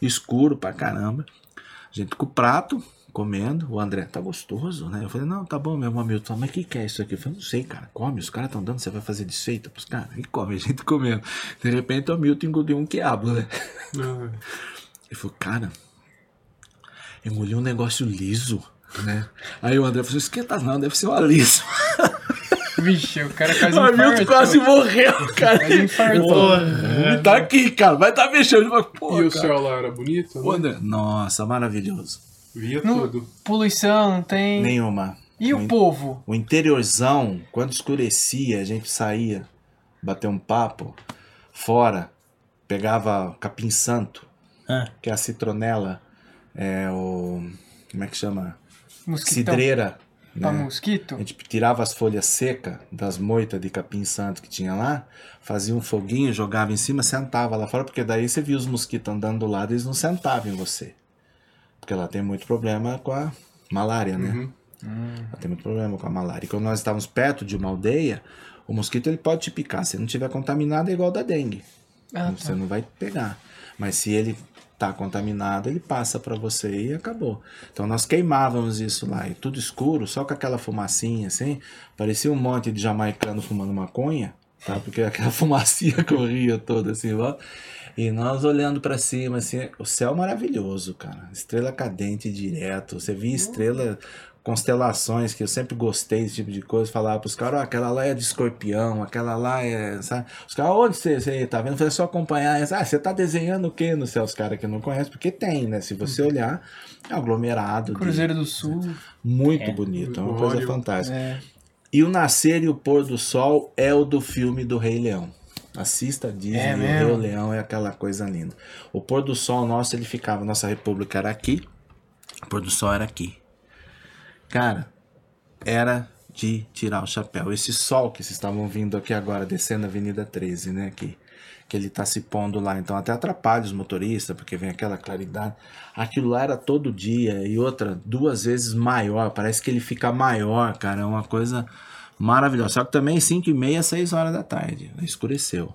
Escuro pra caramba. A gente com o prato, comendo. O André, tá gostoso, né? Eu falei, não, tá bom mesmo, Hamilton. Mas o que, que é isso aqui? Eu falei, não sei, cara. Come, os caras estão dando, você vai fazer desfeita pros caras. E come, a gente comendo. De repente o Hamilton engoliu um quiabo, né? Ah, Ele falou, cara, engoliu um negócio liso, né? Aí o André falou, esquenta não, deve ser um aliso. Vixe, o cara quase O infartou. quase morreu, cara. Quase infartou. Porra, tá aqui, cara, vai tá mexendo. Pô, e o céu lá era bonito? O Né? André, nossa, maravilhoso. Via Não- tudo. Poluição, não tem. Nenhuma. E o povo? O interiorzão, quando escurecia, a gente saía, bater um papo, fora, pegava capim santo, Ah, que é a citronela, é o... como é que chama? Mosquitão. Cidreira. Pra né? mosquito? A gente tirava as folhas secas das moitas de capim santo que tinha lá, fazia um foguinho, jogava em cima, sentava lá fora, porque daí você via os mosquitos andando do lado, eles não sentavam em você. Porque lá tem muito problema com a malária, né? Uhum. Lá tem muito problema com a malária. E quando nós estávamos perto de uma aldeia, o mosquito ele pode te picar. Se não tiver contaminado, é igual da dengue. Ah, Você tá. não vai pegar. Mas se ele tá contaminado, ele passa para você e acabou. Então nós queimávamos isso lá, e tudo escuro, só com aquela fumacinha assim, parecia um monte de jamaicano fumando maconha, tá? Porque aquela fumacinha corria toda assim, ó. E nós olhando para cima assim, o céu maravilhoso, cara. Estrela cadente direto. Você via estrela constelações que eu sempre gostei desse tipo de coisa, falava pros caras, ó, aquela lá é de escorpião, aquela lá é, sabe? Os caras, onde você, você tá vendo? Eu falei, é só acompanhar, essa. ah, você tá desenhando o que no céu? Os caras que não conhecem, porque tem, né? Se você olhar, é um aglomerado. de- Cruzeiro do Sul. muito É. bonito, é uma coisa fantástica. É. E o nascer e o pôr do sol é o do filme do Rei Leão. Assista a Disney, É o? Rei Leão é aquela coisa linda. O pôr do sol nosso, ele ficava, nossa república era aqui, o pôr do sol era aqui. Cara, era de tirar o chapéu. Esse sol que vocês estavam vindo aqui agora, descendo a Avenida 13, né, aqui, que ele tá se pondo lá, então até atrapalha os motoristas, porque vem aquela claridade. Aquilo lá era todo dia e outra, duas vezes maior, parece que ele fica maior, cara, é uma coisa maravilhosa. Só que também 5 e meia, 6 horas da tarde, escureceu.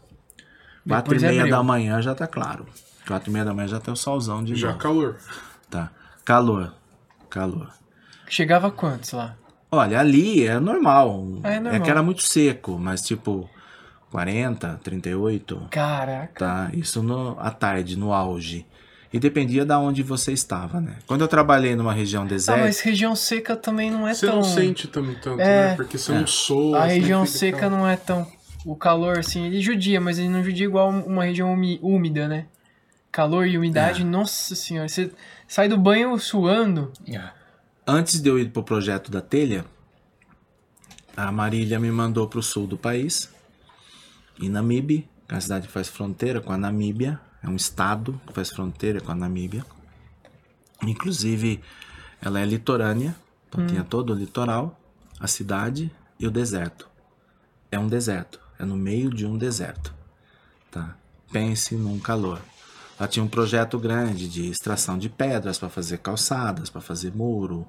4 e é meia da manhã já tá claro. 4 e meia da manhã já tem o solzão de Já novo. calor. Tá. Calor. Calor. Chegava quantos lá? Olha, ali é normal. Ah, é normal. que era muito seco, mas tipo 40, 38, Caraca. tá? Isso no, à tarde, no auge. E dependia da onde você estava, né? Quando eu trabalhei numa região Ah, deserta, mas região seca também não é Você tão. não sente também tanto, É. né? Porque você É. não soa. A você região seca não é tão. O calor, assim, ele judia, mas ele não judia igual uma região úmida, né? Calor e umidade, É. nossa senhora. Você sai do banho suando. Antes de eu ir pro projeto da telha, a Marília me mandou pro sul do país, em Namibe, que é uma cidade que faz fronteira com a Namíbia, é um estado que faz fronteira com a Namíbia. Inclusive, ela é litorânea, então tinha todo o litoral, a cidade e o deserto. É um deserto, é no meio de um deserto. Tá? Pense num calor. Lá tinha um projeto grande de extração de pedras para fazer calçadas, para fazer muro,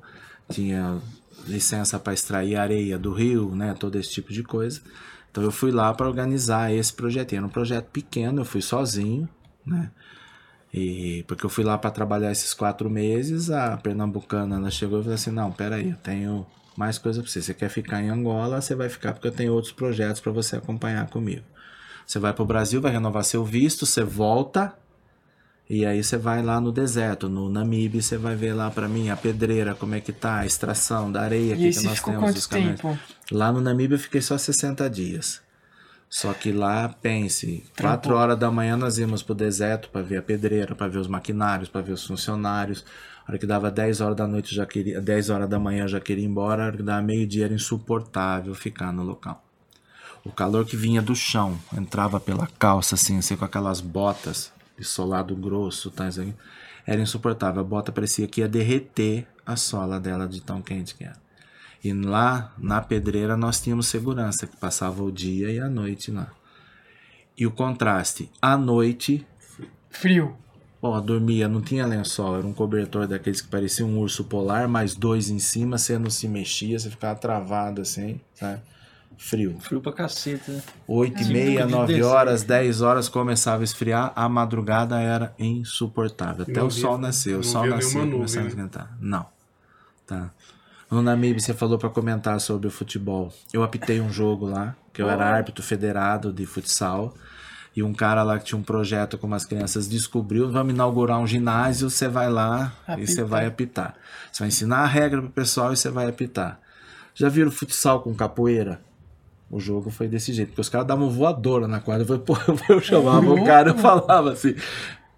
tinha licença para extrair areia do rio, né, todo esse tipo de coisa. Então eu fui lá para organizar esse projeto. Era um projeto pequeno, eu fui sozinho, né? E porque eu fui lá para trabalhar esses quatro meses, a pernambucana ela chegou e falou assim: não, peraí, eu tenho mais coisa para você. Você quer ficar em Angola? Você vai ficar porque eu tenho outros projetos para você acompanhar comigo. Você vai para o Brasil, vai renovar seu visto, você volta e aí você vai lá no deserto, no Namibe, você vai ver lá para mim a pedreira, como é que tá, a extração da areia E que você nós temos, os caminhões. tempo? Lá no Namíbia eu fiquei só 60 dias. Só que lá, pense, Trampou. 4 horas da manhã nós íamos pro deserto para ver a pedreira, para ver os maquinários, para ver os funcionários. A hora que dava 10 horas da noite, já queria, 10 horas da manhã já queria ir embora. A hora que dava meio-dia era insuportável ficar no local. O calor que vinha do chão, entrava pela calça assim, assim com aquelas botas de solado grosso, tá, isso aqui, era insuportável. A bota parecia que ia derreter a sola dela de tão quente que era. E lá na pedreira nós tínhamos segurança, que passava o dia e a noite lá. E o contraste, à noite, Frio. ó, dormia, não tinha lençol, era um cobertor daqueles que parecia um urso polar, mais dois em cima, você não se mexia, você ficava travado assim, sabe? Frio. Frio pra cacete, né? 8 e Sim, meia, de 9 deserto. horas, 10 horas começava a esfriar, a madrugada era insuportável. Até Não o sol nascer, o sol e começava a né? esquentar. Não. Tá. No Namib você falou para comentar sobre o futebol. Eu apitei um jogo lá, que eu era árbitro federado de futsal. E um cara lá que tinha um projeto com umas crianças descobriu, vamos inaugurar um ginásio, você vai lá e você Apitar. vai apitar. Você vai ensinar a regra pro pessoal e você vai apitar. Já viram futsal com capoeira? O jogo foi desse jeito, porque os caras davam voadora na quadra. Eu, pô, eu chamava o cara e falava assim: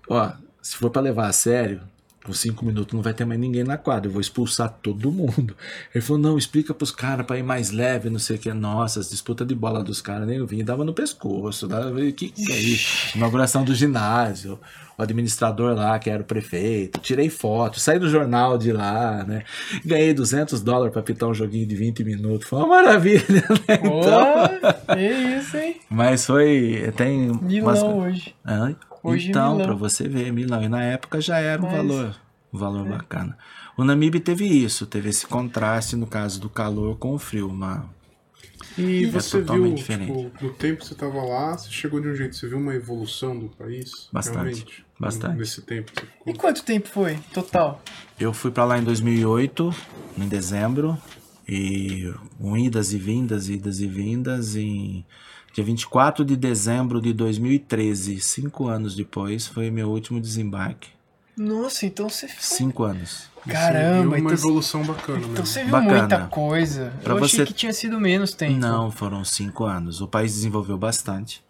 Ó, se for pra levar a sério, com cinco minutos não vai ter mais ninguém na quadra, eu vou expulsar todo mundo. Ele falou: não, explica pros caras pra ir mais leve, não sei o que. Nossa, as disputas de bola dos caras, nem eu vinha, dava no pescoço. Dava, que que é isso? Inauguração do ginásio, o administrador lá, que era o prefeito. Tirei foto, saí do jornal de lá, né? Ganhei 200 dólares pra pitar um joguinho de 20 minutos. Foi uma maravilha, né? Então, Ô, é isso, hein? mas foi. Tem umas Milão co- hoje. Hã? Hoje então, para você ver, Milão. E na época já era um Mas- é. valor, um valor bacana. O Namib teve isso, teve esse contraste no caso do calor com o frio, uma E É você viu, totalmente diferente. tipo, no tempo que você tava lá, você chegou de um jeito, você viu uma evolução do país? Bastante, Realmente? bastante. Nesse tempo ficou. E quanto tempo foi, total? Eu fui para lá em 2008, em dezembro, e um idas e vindas, idas e vindas, em dia 24 de dezembro de 2013, cinco anos depois, foi meu último desembarque. Nossa, então você foi. Cinco anos. Você Caramba, viu uma então, evolução bacana então mesmo. você viu Bacana. muita coisa. Pra Eu achei você- que tinha sido menos tempo. Não, foram cinco anos. O país desenvolveu bastante.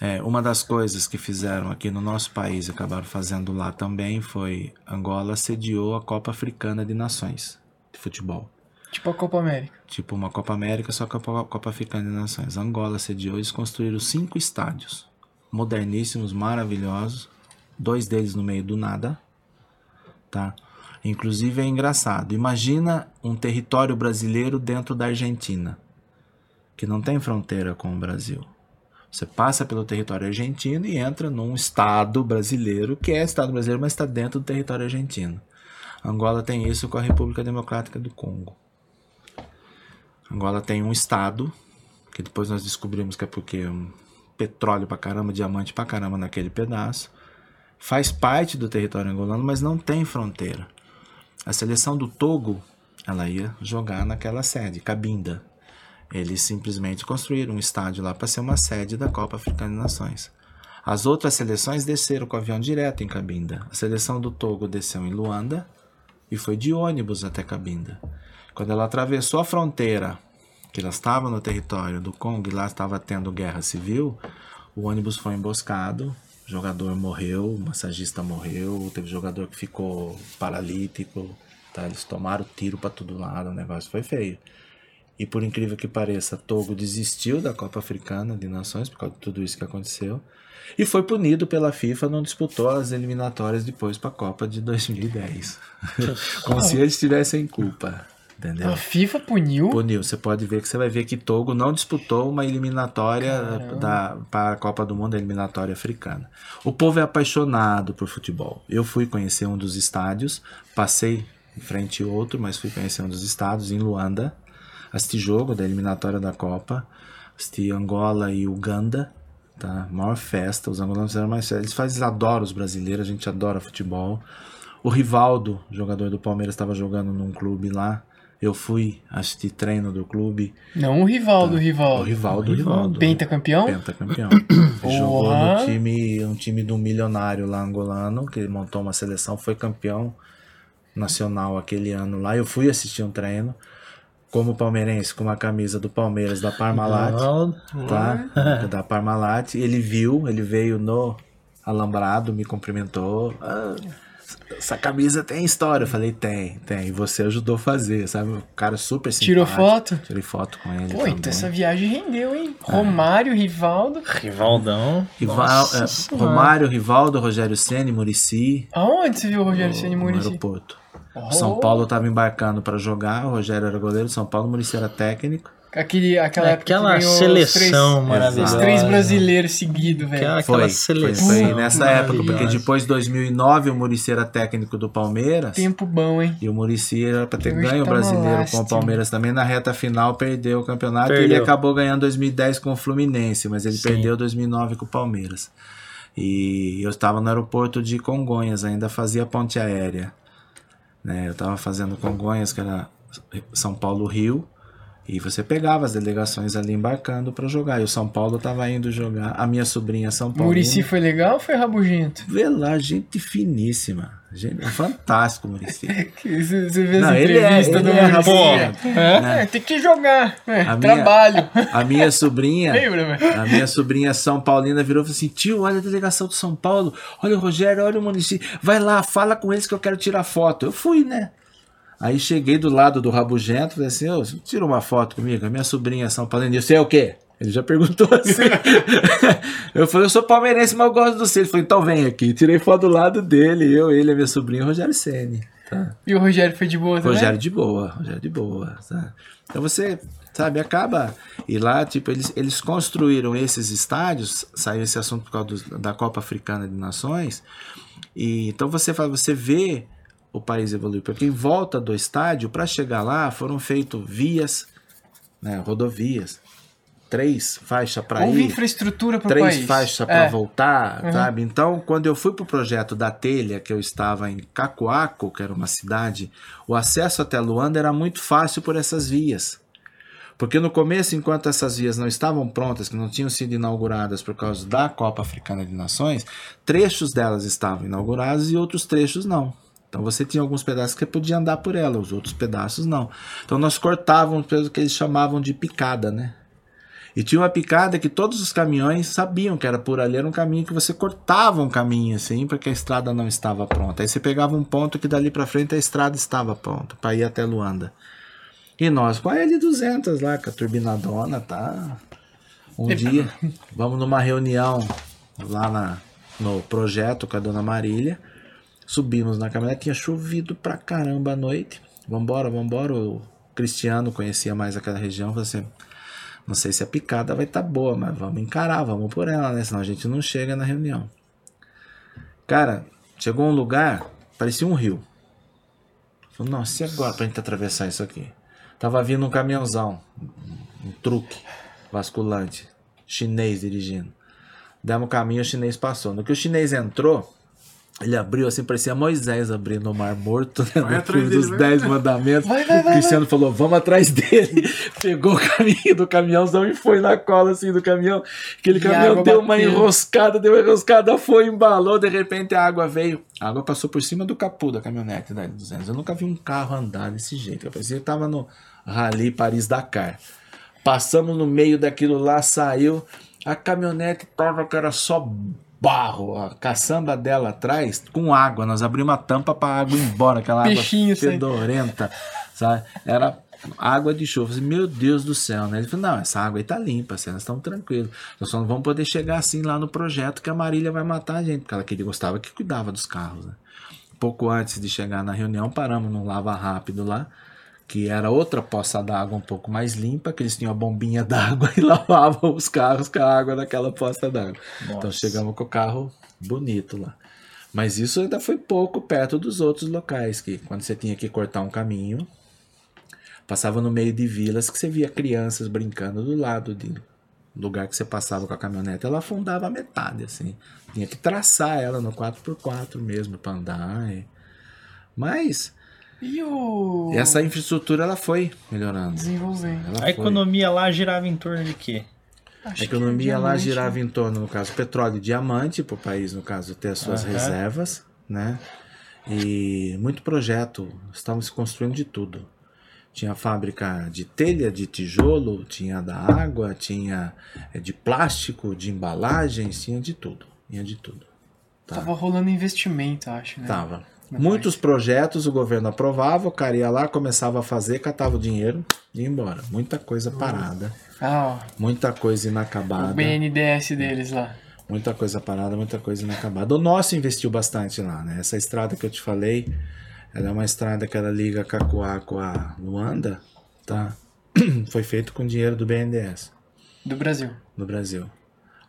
É, uma das coisas que fizeram aqui no nosso país e acabaram fazendo lá também foi Angola sediou a Copa Africana de Nações de futebol. Tipo a Copa América. Tipo uma Copa América, só que a Copa Africana de Nações. Angola sediou, eles construíram cinco estádios. Moderníssimos, maravilhosos. Dois deles no meio do nada. Tá? Inclusive é engraçado. Imagina um território brasileiro dentro da Argentina. Que não tem fronteira com o Brasil. Você passa pelo território argentino e entra num estado brasileiro, que é estado brasileiro, mas está dentro do território argentino. Angola tem isso com a República Democrática do Congo. Angola tem um estado, que depois nós descobrimos que é porque é um petróleo pra caramba, diamante pra caramba naquele pedaço. Faz parte do território angolano, mas não tem fronteira. A seleção do Togo, ela ia jogar naquela sede, Cabinda. Eles simplesmente construíram um estádio lá para ser uma sede da Copa Africana de Nações. As outras seleções desceram com o avião direto em Cabinda. A seleção do Togo desceu em Luanda e foi de ônibus até Cabinda. Quando ela atravessou a fronteira, que ela estava no território do Congo e lá estava tendo guerra civil, o ônibus foi emboscado, o jogador morreu, o massagista morreu, teve jogador que ficou paralítico, tá? eles tomaram tiro para todo lado, o negócio foi feio. E por incrível que pareça, Togo desistiu da Copa Africana de Nações por causa de tudo isso que aconteceu. E foi punido pela FIFA, não disputou as eliminatórias depois para a Copa de 2010. Como se eles tivessem culpa. Entendeu? A FIFA puniu. Puniu. Você pode ver que você vai ver que Togo não disputou uma eliminatória da, para a Copa do Mundo, a eliminatória africana. O povo é apaixonado por futebol. Eu fui conhecer um dos estádios, passei em frente ao outro, mas fui conhecer um dos estádios em Luanda assisti jogo da eliminatória da Copa, assisti Angola e Uganda, tá? Maior festa, os angolanos fizeram mais festa. Eles, fazem, eles adoram os brasileiros, a gente adora futebol. O Rivaldo, jogador do Palmeiras, estava jogando num clube lá. Eu fui assistir treino do clube. Não o Rivaldo, o Rivaldo. O Rivaldo, o Rivaldo. Pentacampeão? Pentacampeão. Jogou no time, um time do milionário lá angolano, que montou uma seleção, foi campeão nacional aquele ano lá. Eu fui assistir um treino como palmeirense, com uma camisa do Palmeiras da Parmalat, tá? da Parmalat. Ele viu, ele veio no alambrado, me cumprimentou. Ah, essa camisa tem história. Eu falei, tem, tem. E você ajudou a fazer, sabe? O cara super simpático. Tirou foto? Tirei foto com ele. Pô, também. então essa viagem rendeu, hein? Romário, Rivaldo. Rivaldão. Rival, é, Romário, Rivaldo, Rogério Senna, Murici. Aonde você viu o Rogério Senna e No Murici? aeroporto. O São Paulo estava embarcando para jogar, o Rogério era goleiro, São Paulo, o Murici era técnico. Aquele, aquela época que Aquela ganhou seleção três, maravilhosa. os três brasileiros seguidos, velho. Aquela, Foi, aquela foi, seleção. foi nessa época, porque depois de 2009 o Murici era técnico do Palmeiras. Tempo bom, hein? E o Murici era para ter Hoje ganho o tá uma brasileiro com o Palmeiras também. Na reta final perdeu o campeonato e Perdeu. ele acabou ganhando 2010 com o Fluminense, mas ele Sim. perdeu 2009 com o Palmeiras. E eu estava no aeroporto de Congonhas, ainda fazia ponte aérea. Né? Eu estava fazendo Congonhas, que era São Paulo-Rio. E você pegava as delegações ali embarcando para jogar. E o São Paulo estava indo jogar. A minha sobrinha São Paulo. Murici foi legal ou foi rabugento? Vê lá, gente finíssima. Gente, fantástico, Murici. Você você vê Não, as ele é, entrevistas ele do é Muricy? rabugento. É, tem que jogar. É, A minha- trabalho. A minha sobrinha, Lembra, velho? a minha sobrinha São Paulina virou e falou assim: tio, olha a delegação do São Paulo, olha o Rogério, olha o município, vai lá, fala com eles que eu quero tirar foto. Eu fui, né? Aí cheguei do lado do Rabugento, falei assim: ô, tira uma foto comigo, a minha sobrinha São Paulina, você é o quê? Ele já perguntou assim. eu falei, eu sou palmeirense, mas eu gosto do Ciro. Ele falou, então vem aqui. Tirei foto do lado dele, eu, ele, a minha sobrinha, o Rogério Ceni. Tá? E o Rogério foi de boa também? Rogério de boa, Rogério de boa. sabe? Então você, sabe, acaba. E lá, tipo, eles, eles construíram esses estádios, saiu esse assunto por causa do- da Copa Africana de Nações. E então você você vê o país evoluir, porque em volta do estádio, para chegar lá, foram feitas vias, né, rodovias, três faixas para Houve ir infraestrutura pro três país. faixas para É. voltar, Uhum. sabe? Então, quando eu fui pro projeto da telha, que eu estava em Cacoaco, que era uma cidade, o acesso até Luanda era muito fácil por essas vias. Porque no começo, enquanto essas vias não estavam prontas, que não tinham sido inauguradas por causa da Copa Africana de Nações, trechos delas estavam inaugurados e outros trechos não. Então você tinha alguns pedaços que você podia andar por ela, os outros pedaços não. Então nós cortávamos pelo que eles chamavam de picada, né? E tinha uma picada que todos os caminhões sabiam que era por ali, era um caminho que você cortava um caminho assim, porque a estrada não estava pronta. Aí você pegava um ponto que dali para frente a estrada estava pronta para ir até Luanda. E nós com a L200 lá, com a turbinadona, tá? Um dia, vamos numa reunião lá na, no projeto com a dona Marília. Subimos na caminhonete, tinha chovido pra caramba à noite. Vambora, vambora. O Cristiano conhecia mais aquela região. Falou assim: não sei se a picada vai estar tá boa, mas vamos encarar, vamos por ela, né? Senão a gente não chega na reunião. Cara, chegou um lugar, parecia um rio. Falei, nossa, e agora pra gente atravessar isso aqui? Tava vindo um caminhãozão, um truque basculante, chinês dirigindo. Demos o caminho, o chinês passou. No que o chinês entrou, ele abriu assim, parecia Moisés abrindo o mar morto, né? Vai No filme dele, dos vai. Dez Mandamentos. Vai, vai, vai, o Cristiano falou: vamos atrás dele. Pegou o caminho do caminhãozão e foi na cola assim do caminhão. Aquele E caminhão deu uma bateu. enroscada, deu uma enroscada, foi, embalou. De repente a água veio. A água passou por cima do capô da caminhonete da L200. Eu nunca vi um carro andar desse jeito. Eu parecia que tava no Rally Paris-Dakar. Passamos no meio daquilo lá, saiu. A caminhonete tava, cara, só barro. A caçamba dela atrás com água. Nós abrimos a tampa pra água ir embora. Aquela Peixinho água fedorenta, sabe? Era água de chuva. Meu Deus do céu, né? Ele falou, não, essa água aí tá limpa, assim, nós estamos tranquilos. Nós só não vamos poder chegar assim lá no projeto que a Marília vai matar a gente. Porque ela queria, gostava que cuidava dos carros, né? Pouco antes de chegar na reunião, paramos num lava rápido lá que era outra poça d'água um pouco mais limpa, que eles tinham a bombinha d'água e lavavam os carros com a água daquela poça d'água. Então chegamos com o carro bonito lá. Mas isso ainda foi pouco perto dos outros locais, que quando você tinha que cortar um caminho, passava no meio de vilas que você via crianças brincando do lado de lugar que você passava com a caminhonete, ela afundava a metade, assim. Tinha que traçar ela no 4x4 mesmo para andar. e- Mas E o. essa infraestrutura ela foi melhorando. Desenvolvendo. Ela A foi. economia lá girava em torno de quê? A Acho que economia é lá diamante, girava né? em torno, no caso, petróleo e diamante, para o país, no caso, ter as suas Aham. reservas, né? E muito projeto, estávamos construindo de tudo. Tinha fábrica de telha, de tijolo, tinha da água, tinha eh, de plástico, de embalagens, tinha de tudo. Tinha de tudo. Tá. Tava rolando investimento, acho, né? Tava. Muitos projetos o governo aprovava, o cara ia lá, começava a fazer, catava o dinheiro e ia embora. Muita coisa parada, Ah, muita coisa inacabada. o BNDES deles lá. Muita coisa parada, muita coisa inacabada. O nosso investiu bastante lá, né? Essa estrada que eu te falei, ela é uma estrada que ela liga Cacoá com a Luanda, tá? Foi feito com dinheiro do BNDES, Do Brasil. no Brasil.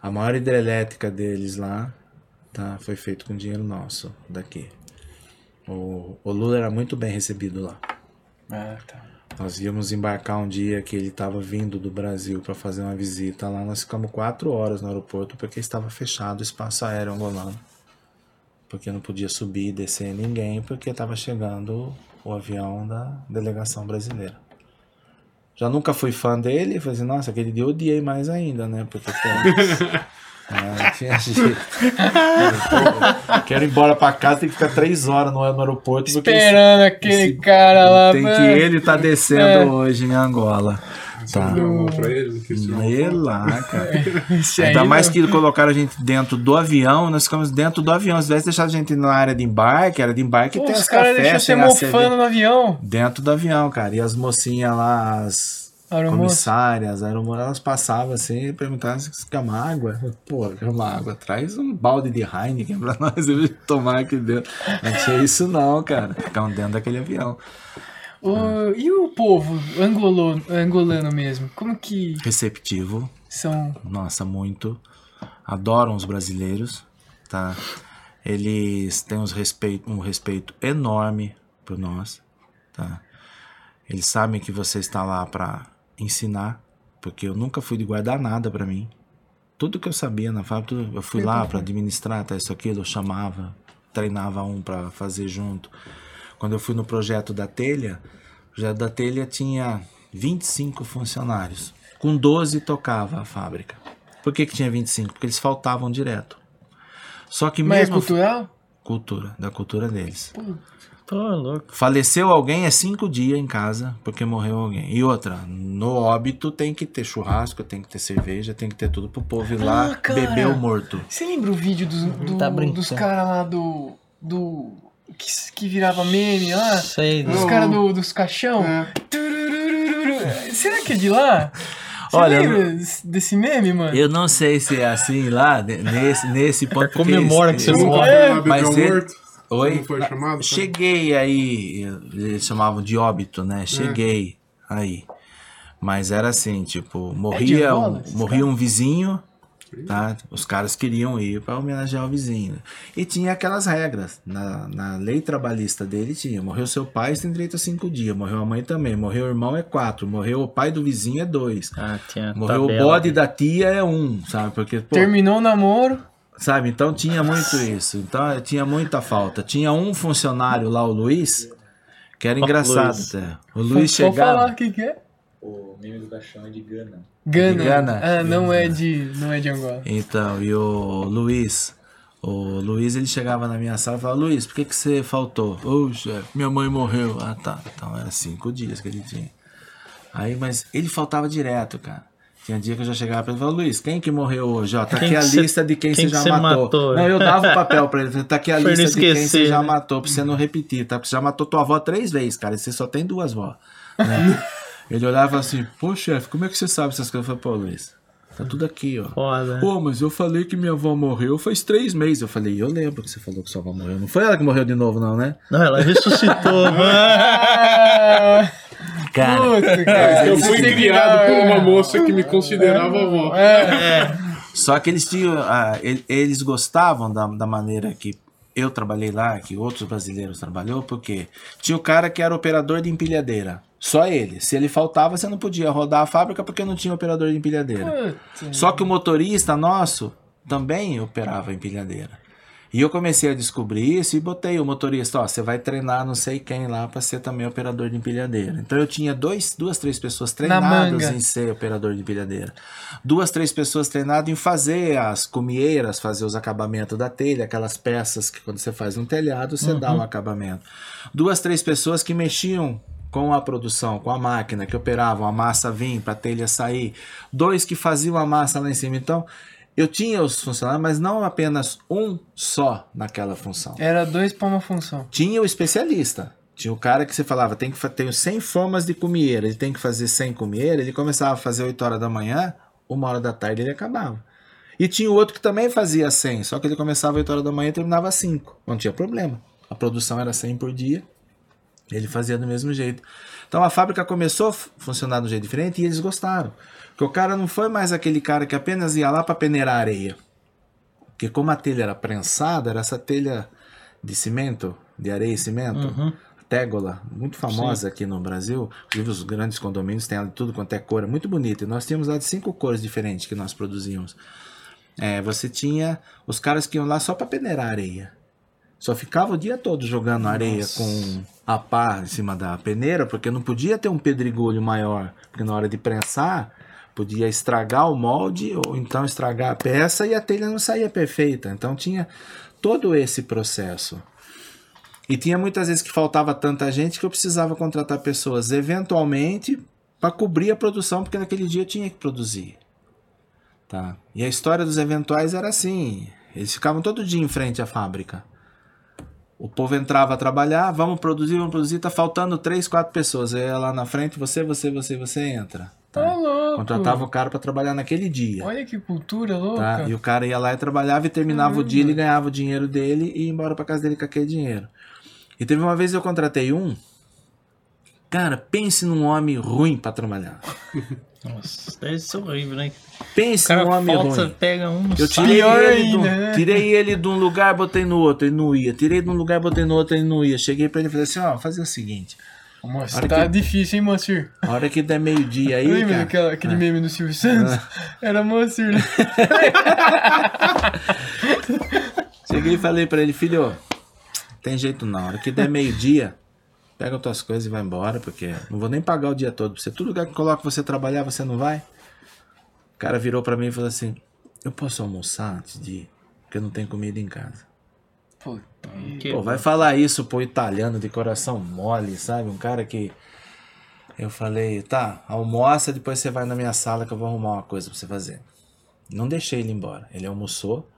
A maior hidrelétrica deles lá, tá? Foi feito com dinheiro nosso, daqui. O, o Lula era muito bem recebido lá. Ah, tá. Nós íamos embarcar um dia que ele estava vindo do Brasil para fazer uma visita lá. Nós ficamos quatro horas no aeroporto porque estava fechado o espaço aéreo angolano. Porque não podia subir e descer ninguém porque estava chegando o avião da delegação brasileira. Já nunca fui fã dele, falei assim, nossa, aquele dia eu odiei mais ainda, né? Porque pô, não tinha jeito. Quero ir embora para casa, tem que ficar três horas no, no aeroporto. Esperando aquele esse- cara lá, tem mano. que ele tá descendo É. hoje em Angola. Tá. Deu uma mão pra ele, não E foto. lá, cara. Esse aí Ainda mais não. que colocaram a gente dentro do avião, nós ficamos dentro do avião. Se tivesse deixado a gente na área de embarque, era de embarque Pô, tem os as caras cafés, deixam você mofando no avião. Dentro do avião, cara. E as mocinhas lá, as Aeromoça. comissárias, aeromoças, elas passavam assim e perguntavam se quer uma água. Pô, quer uma água. Traz um balde de Heineken pra nós tomar aqui dentro. Não tinha isso não, cara. Ficavam dentro daquele avião. O- E o povo angolano, angolano mesmo? Como que Receptivo, são? nossa, muito. Adoram os brasileiros, tá? Eles têm uns respeito, um respeito enorme por nós, tá? Eles sabem que você está lá para ensinar, porque eu nunca fui de guardar nada para mim. Tudo que eu sabia na fábrica, eu fui lá para administrar, tá, isso aquilo, eu chamava, treinava um para fazer junto. Quando eu fui no projeto da telha, o projeto da telha tinha 25 funcionários. Com 12 tocava a fábrica. Por que, que tinha 25? Porque eles faltavam direto. Só que Mas é mesmo cultural? cultura, da cultura deles. Tô louco. Faleceu alguém é cinco dias em casa porque morreu alguém. E outra, no óbito tem que ter churrasco, tem que ter cerveja, tem que ter tudo pro povo ir lá Ah, cara. beber o morto. Você lembra o vídeo dos, do- Tá dos caras lá do. do. Que, que virava meme lá? Sei. Dos Não. caras do, dos caixão? É. Será que é de lá? Você Olha, lembra desse meme, mano? Eu não sei se é assim lá, ne- nesse, nesse ponto. porque comemora eles- que você morre. lá Mas ele- morto? Oi? Não foi chamado? Cheguei aí, eles chamavam de óbito, né? Cheguei aí. Mas era assim, tipo, morria, Angola, um, esses morria um vizinho, tá? Os caras queriam ir para homenagear o vizinho. E tinha aquelas regras. Na, na lei trabalhista dele tinha. Morreu seu pai, você tem direito a cinco dias. Morreu a mãe também. Morreu o irmão é quatro. Morreu o pai do vizinho é dois. Ah, tinha Morreu o tabela. bode da tia é um, sabe? Porque, pô, Terminou o namoro. Sabe, então tinha muito isso. Então tinha muita falta. Tinha um funcionário lá, o Luiz, que era engraçado Luiz. até. O Luiz falar chegava. o que, que é? O meme do caixão é de Gana. Gana. Gana. Ah, não é de, não é de Angola. Então, e o Luiz. O Luiz ele chegava na minha sala e falava, Luiz, por que, que você faltou? Ô, chefe, minha mãe morreu. Ah, tá. Então era cinco dias que ele tinha. Aí, mas ele faltava direto, cara. Tinha dia que eu já chegava pra ele e falava, Luiz, quem que morreu hoje? Ó, tá Quem aqui a cê- lista de quem, quem você já matou. matou? Não, eu dava o papel pra ele. Tá aqui a lista de quem você esquecer, já né? matou, pra você não repetir, tá? Porque você já matou tua avó três vezes, cara. E você só tem duas vó. Né? ele olhava assim, pô, chefe, como é que você sabe essas coisas? Eu falei, pô, Luiz, tá tudo aqui, ó. Foda. Pô, mas eu falei que minha avó morreu faz três meses. Eu falei, eu lembro que você falou que sua avó morreu. Não foi ela que morreu de novo, não, né? Não, ela ressuscitou, mano. Cara, puta, cara. Eu Você fui criado por uma moça que me considerava avó. só que eles tinham. ah, el- eles gostavam da, da maneira que eu trabalhei lá, que outros brasileiros trabalhou, porque tinha o cara que era operador de empilhadeira. Só ele. Se ele faltava, você não podia rodar a fábrica porque não tinha operador de empilhadeira. Puta. Só que o motorista nosso também operava empilhadeira. E eu comecei a descobrir isso e botei o motorista, ó, você vai treinar não sei quem lá para ser também operador de empilhadeira. Então eu tinha dois, duas, três pessoas treinadas em ser operador de empilhadeira. Duas, três pessoas treinadas em fazer as cumieiras, fazer os acabamentos da telha, aquelas peças que quando você faz um telhado, você dá um acabamento. Duas, três pessoas que mexiam com a produção, com a máquina, que operavam a massa vir para a telha sair. Dois que faziam a massa lá em cima. Então, eu tinha os funcionários, mas não apenas um só naquela função. Era dois pra uma função. Tinha o especialista. Tinha o cara que você falava, tem que tenho 100 formas de cumieira, ele tem que fazer 100 cumieira, ele começava a fazer 8 horas da manhã, uma hora da tarde ele acabava. E tinha o outro que também fazia 100, só que ele começava 8 horas da manhã e terminava às 5. Não tinha problema. A produção era 100 por dia, ele fazia do mesmo jeito. Então a fábrica começou a funcionar de um jeito diferente e eles gostaram. Porque o cara não foi mais aquele cara que apenas ia lá para peneirar areia. Porque como a telha era prensada, era essa telha de cimento, de areia e cimento, tégola, muito famosa aqui no Brasil. Inclusive os grandes condomínios têm ela de tudo quanto é cor, é muito bonita. E nós tínhamos lá de cinco cores diferentes que nós produzíamos. É, você tinha os caras que iam lá só para peneirar areia. Só ficava o dia todo jogando areia com a pá em cima da peneira, porque não podia ter um pedregulho maior, porque na hora de prensar podia estragar o molde ou então estragar a peça e a telha não saía perfeita. Então tinha todo esse processo. E tinha muitas vezes que faltava tanta gente que eu precisava contratar pessoas eventualmente para cobrir a produção, porque naquele dia eu tinha que produzir. Tá? E a história dos eventuais era assim: eles ficavam todo dia em frente à fábrica. O povo entrava a trabalhar, vamos produzir, vamos produzir, tá faltando três, quatro pessoas. Aí lá na frente, você, você, você, você entra. Tá Tá? Louco. Contratava o cara para trabalhar naquele dia. Olha que cultura louca. Tá? E o cara ia lá e trabalhava e terminava o dia, ele ganhava o dinheiro dele e ia embora para casa dele com aquele dinheiro. E teve uma vez eu contratei um. Cara, pense num homem ruim para trabalhar. Nossa, deve ser horrível, né? Pense num homem falta, ruim. pega um, Eu sai. tirei ele, ainda, né? tirei ele de um lugar, botei no outro, ele não ia. Tirei de um lugar, botei no outro, ele não ia. Cheguei pra ele e falei assim: ó, fazer o seguinte. Nossa, tá que- difícil, hein, Moacir? A hora que der meio-dia aí. Lembra Ah. daquela, aquele meme do Silvio Santos? Era Moacir, né? Cheguei e falei pra ele, filho, tem jeito não. A hora que der meio-dia, pega as tuas coisas e vai embora, porque não vou nem pagar o dia todo pra você. Todo lugar que coloca você trabalhar, você não vai. O cara virou pra mim e falou assim: Eu posso almoçar antes de ir? Porque eu não tenho comida em casa. Puta. Que- Pô, vai falar isso pro italiano de coração mole, sabe? Um cara que. Eu falei, tá, almoça, depois você vai na minha sala que eu vou arrumar uma coisa pra você fazer. Não deixei ele embora. Ele almoçou,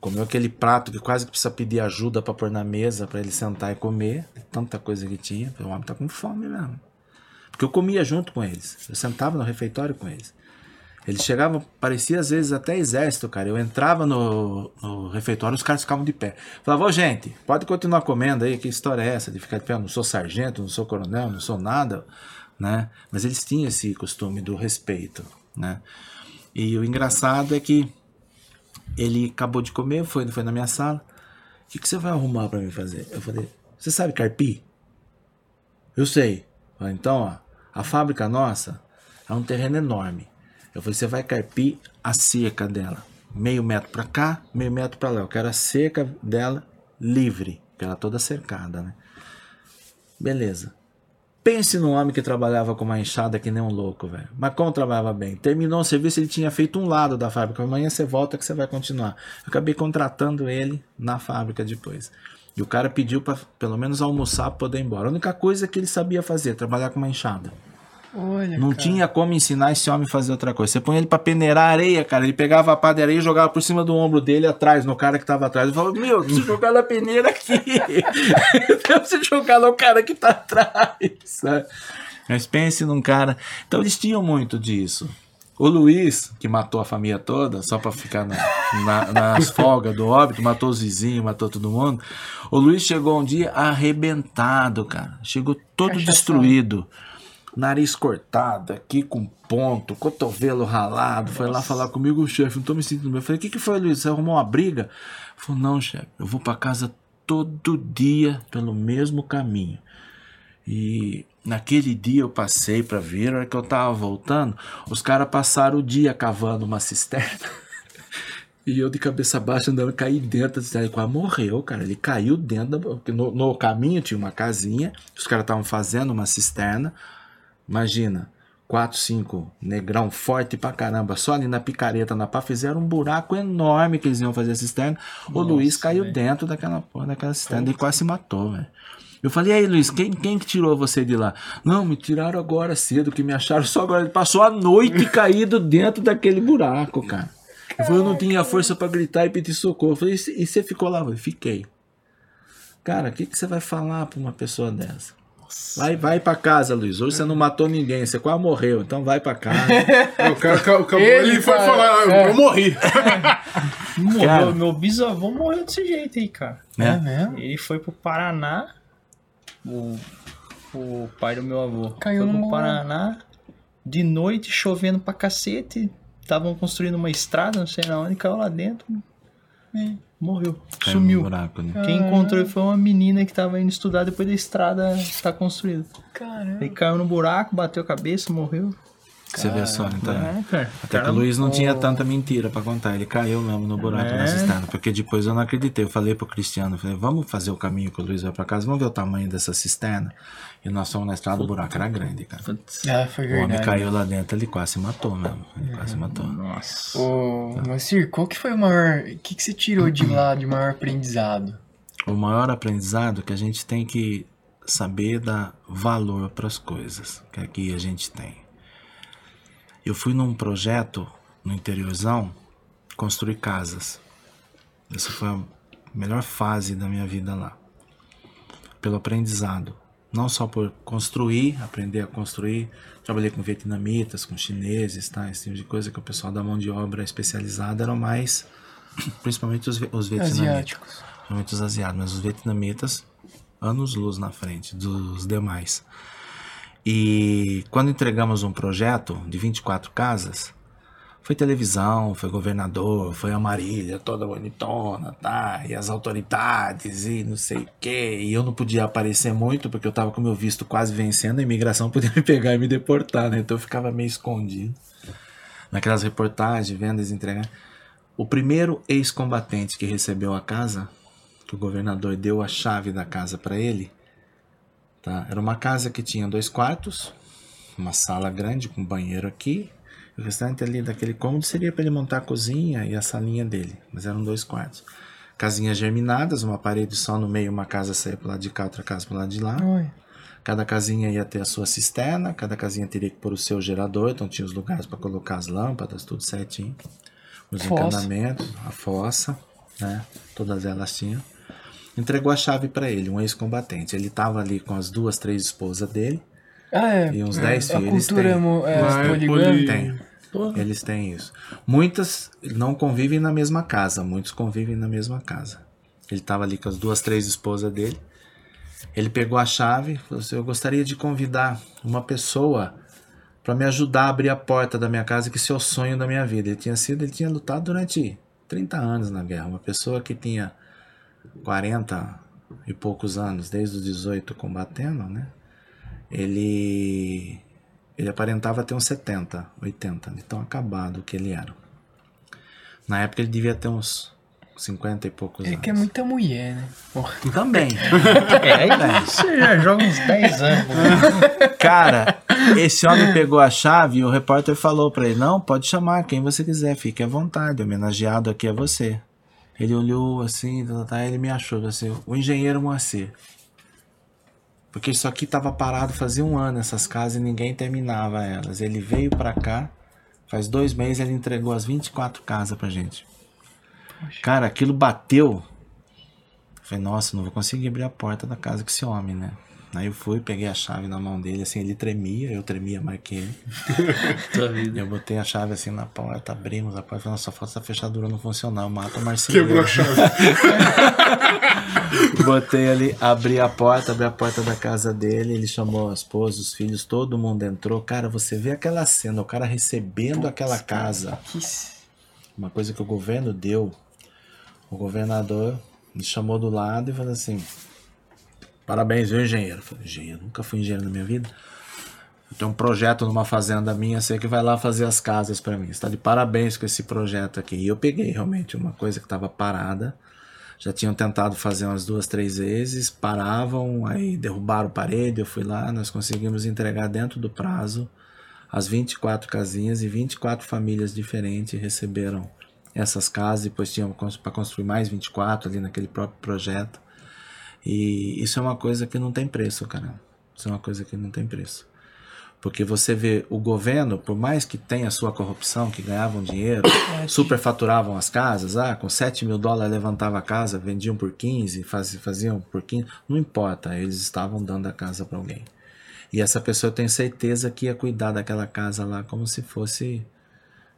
comeu aquele prato que quase que precisa pedir ajuda pra pôr na mesa pra ele sentar e comer. Tanta coisa que tinha. O homem tá com fome mesmo. Porque eu comia junto com eles. Eu sentava no refeitório com eles. Eles chegavam, parecia às vezes até exército, cara. Eu entrava no, no refeitório, os caras ficavam de pé. Falava, ô gente, pode continuar comendo aí, que história é essa de ficar de pé? Eu não sou sargento, não sou coronel, não sou nada, né? Mas eles tinham esse costume do respeito, né? E o engraçado é que ele acabou de comer, foi, foi na minha sala. O que, que você vai arrumar para mim fazer? Eu falei, você sabe carpir? Eu sei. Falei, então, ó, a fábrica nossa é um terreno enorme. Eu falei, você vai carpir a cerca dela. Meio metro para cá, meio metro para lá. Eu quero a cerca dela livre, porque ela é toda cercada, né? Beleza. Pense num homem que trabalhava com uma enxada que nem um louco, velho. Mas como trabalhava bem? Terminou o serviço, ele tinha feito um lado da fábrica. Amanhã você volta que você vai continuar. Eu acabei contratando ele na fábrica depois. E o cara pediu para pelo menos almoçar para poder ir embora. A única coisa que ele sabia fazer, trabalhar com uma enxada. Olha, Não cara. tinha como ensinar esse homem a fazer outra coisa. Você põe ele pra peneirar areia, cara. Ele pegava a pá de areia e jogava por cima do ombro dele atrás, no cara que tava atrás. Ele falava, meu, eu preciso jogar na peneira aqui. eu preciso jogar no cara que tá atrás. sabe? Mas pense num cara. Então eles tinham muito disso. O Luiz, que matou a família toda, só pra ficar na- na- nas folgas do óbito, matou os vizinhos, matou todo mundo. O Luiz chegou um dia arrebentado, cara. Chegou todo Cachação. destruído nariz cortado, aqui com ponto, cotovelo ralado. Foi lá falar comigo, chefe, não tô me sentindo bem. Eu falei, o que, que foi, Luiz? Você arrumou uma briga? Falou, não, chefe, eu vou pra casa todo dia pelo mesmo caminho. E naquele dia eu passei pra vir, a hora que eu tava voltando, os caras passaram o dia cavando uma cisterna. E eu de cabeça baixa andando, caí dentro da cisterna. Ele quase morreu, cara. Ele caiu dentro da. No, no caminho tinha uma casinha, os caras estavam fazendo uma cisterna. Imagina, quatro, cinco negrão forte pra caramba, só ali na picareta, na pá, fizeram um buraco enorme que eles iam fazer a cisterna. o Nossa, Luiz caiu velho. dentro daquela porra, daquela cisterna e quase se matou, velho. Eu falei, e aí, Luiz, quem, quem que tirou você de lá? Não, me tiraram agora cedo, que me acharam só agora. Ele passou a noite caído dentro daquele buraco, cara. Eu falei, eu não tinha força pra gritar e pedir socorro. Eu falei, e você- e você ficou lá? Eu falei, fiquei. Cara, o que, que você vai falar pra uma pessoa dessa? Vai, vai pra casa, Luiz. Hoje você não matou ninguém, você quase morreu, então vai pra casa. É, o cara acabou, acabou- Ele ele, foi fala- falar, eu, é. eu morri. Morreu, Cara. meu bisavô morreu desse jeito aí, cara. É né? mesmo? Ele foi pro Paraná. O, o pai do meu avô. Caiu foi no Paraná. De noite, chovendo pra cacete. Estavam construindo uma estrada, não sei na onde, caiu lá dentro. E morreu. Caiu no Sumiu. buraco, né? Quem encontrou foi uma menina que tava indo estudar depois da estrada estar construída. Caramba. Ele caiu no buraco, bateu a cabeça, morreu. Você vê só, então. É, cara. Até que Cara, o Luiz não o- tinha tanta mentira pra contar. Ele caiu mesmo no buraco É. na cisterna. Porque depois eu não acreditei. Eu falei pro Cristiano, falei, vamos fazer o caminho que o Luiz vai pra casa, vamos ver o tamanho dessa cisterna. E nós fomos na estrada, o buraco era grande, cara. Putz, Ah, foi O homem caiu lá dentro, ele quase se matou mesmo. Ele quase se matou. Nossa. Ô, Macir, qual que foi o maior. O que, que você tirou de lá de maior aprendizado? O maior aprendizado é que a gente tem que saber dar valor para as coisas que aqui a gente tem. Eu fui num projeto no interiorzão construir casas. Essa foi a melhor fase da minha vida lá. Pelo aprendizado. Não só por construir, aprender a construir. Trabalhei com vietnamitas, com chineses, tá? Esse tipo de coisa que o pessoal da mão de obra especializada eram mais, principalmente os, os vietnamitas Asiáticos. principalmente os asiáticos, mas os vietnamitas, anos luz na frente dos demais. E quando entregamos um projeto de 24 casas, foi televisão, foi governador, foi a Marília toda bonitona, tá? E as autoridades e não sei o quê. E eu não podia aparecer muito porque eu tava com meu visto quase vencendo, a imigração podia me pegar e me deportar, né? Então eu ficava meio escondido. Naquelas reportagens, vendas, entregar. O primeiro ex-combatente que recebeu a casa, que o governador deu a chave da casa para ele, tá? Era uma casa que tinha dois quartos, uma sala grande com banheiro aqui, o restante ali daquele cômodo seria para ele montar a cozinha e a salinha dele, mas eram dois quartos. Casinhas germinadas, uma parede só no meio, uma casa saía para lado de cá, outra casa para lado de lá. Oi. Cada casinha ia ter a sua cisterna, cada casinha teria que pôr o seu gerador, então tinha os lugares para colocar as lâmpadas, tudo certinho. Os Fossa. encanamentos, a fossa, né? Todas elas tinham. Entregou a chave para ele, um ex-combatente. Ele estava ali com as duas, três esposas dele, Ah, é. E uns 10 A filhos. Eles cultura têm. é, Lá é poligâmica. Tem. Porra. Eles têm isso. Muitas não convivem na mesma casa, muitos convivem na mesma casa. Ele estava ali com as duas, três esposas dele. Ele pegou a chave falou assim: Eu gostaria de convidar uma pessoa para me ajudar a abrir a porta da minha casa, que é o sonho da minha vida. Ele tinha sido, ele tinha lutado durante 30 anos na guerra. Uma pessoa que tinha 40 e poucos anos, desde os 18 combatendo, né? Ele ele aparentava ter uns 70, 80, de tão acabado que ele era. Na época ele devia ter uns 50 e poucos Ele anos. quer muita mulher, né? Porra. Também. É, aí você já joga uns 10 anos. né? Cara, esse homem pegou a chave e o repórter falou pra ele: Não, pode chamar quem você quiser, fique à vontade, homenageado aqui é você. Ele olhou assim, tá, tá, tá, ele me achou assim: O engenheiro Moacir. Porque isso aqui tava parado fazia um ano, essas casas, e ninguém terminava elas. Ele veio pra cá, faz dois meses ele entregou as 24 casas pra gente. Cara, aquilo bateu. Falei, nossa, não vou conseguir abrir a porta da casa com esse homem, né? Aí eu fui, peguei a chave na mão dele, assim, ele tremia, eu tremia mais que ele. Tua vida. Eu botei a chave assim na porta, abrimos a porta, só falta essa fechadura não funcionar, eu mato o marceneiro. Quebrou a chave. Botei ali, abri a porta, abri a porta da casa dele, ele chamou a esposa, os filhos, todo mundo entrou. Cara, você vê aquela cena, o cara recebendo aquela casa. Que... Uma coisa que o governo deu. O governador me chamou do lado e falou assim: Parabéns, viu, engenheiro? Eu falei, engenheiro, nunca fui engenheiro na minha vida. Eu tenho um projeto numa fazenda minha, você que vai lá fazer as casas para mim. Está de parabéns com esse projeto aqui. E eu peguei realmente uma coisa que estava parada. Já tinham tentado fazer umas duas, três vezes, paravam, aí derrubaram parede. Eu fui lá, nós conseguimos entregar dentro do prazo as 24 casinhas e 24 famílias diferentes receberam essas casas. Depois tinham para construir mais 24 ali naquele próprio projeto. E isso é uma coisa que não tem preço, cara. Isso é uma coisa que não tem preço. Porque você vê o governo, por mais que tenha sua corrupção, que ganhavam dinheiro, superfaturavam as casas, ah, com 7 mil dólares levantava a casa, vendiam por 15, faz, faziam por 15, não importa, eles estavam dando a casa para alguém. E essa pessoa eu tenho certeza que ia cuidar daquela casa lá como se fosse,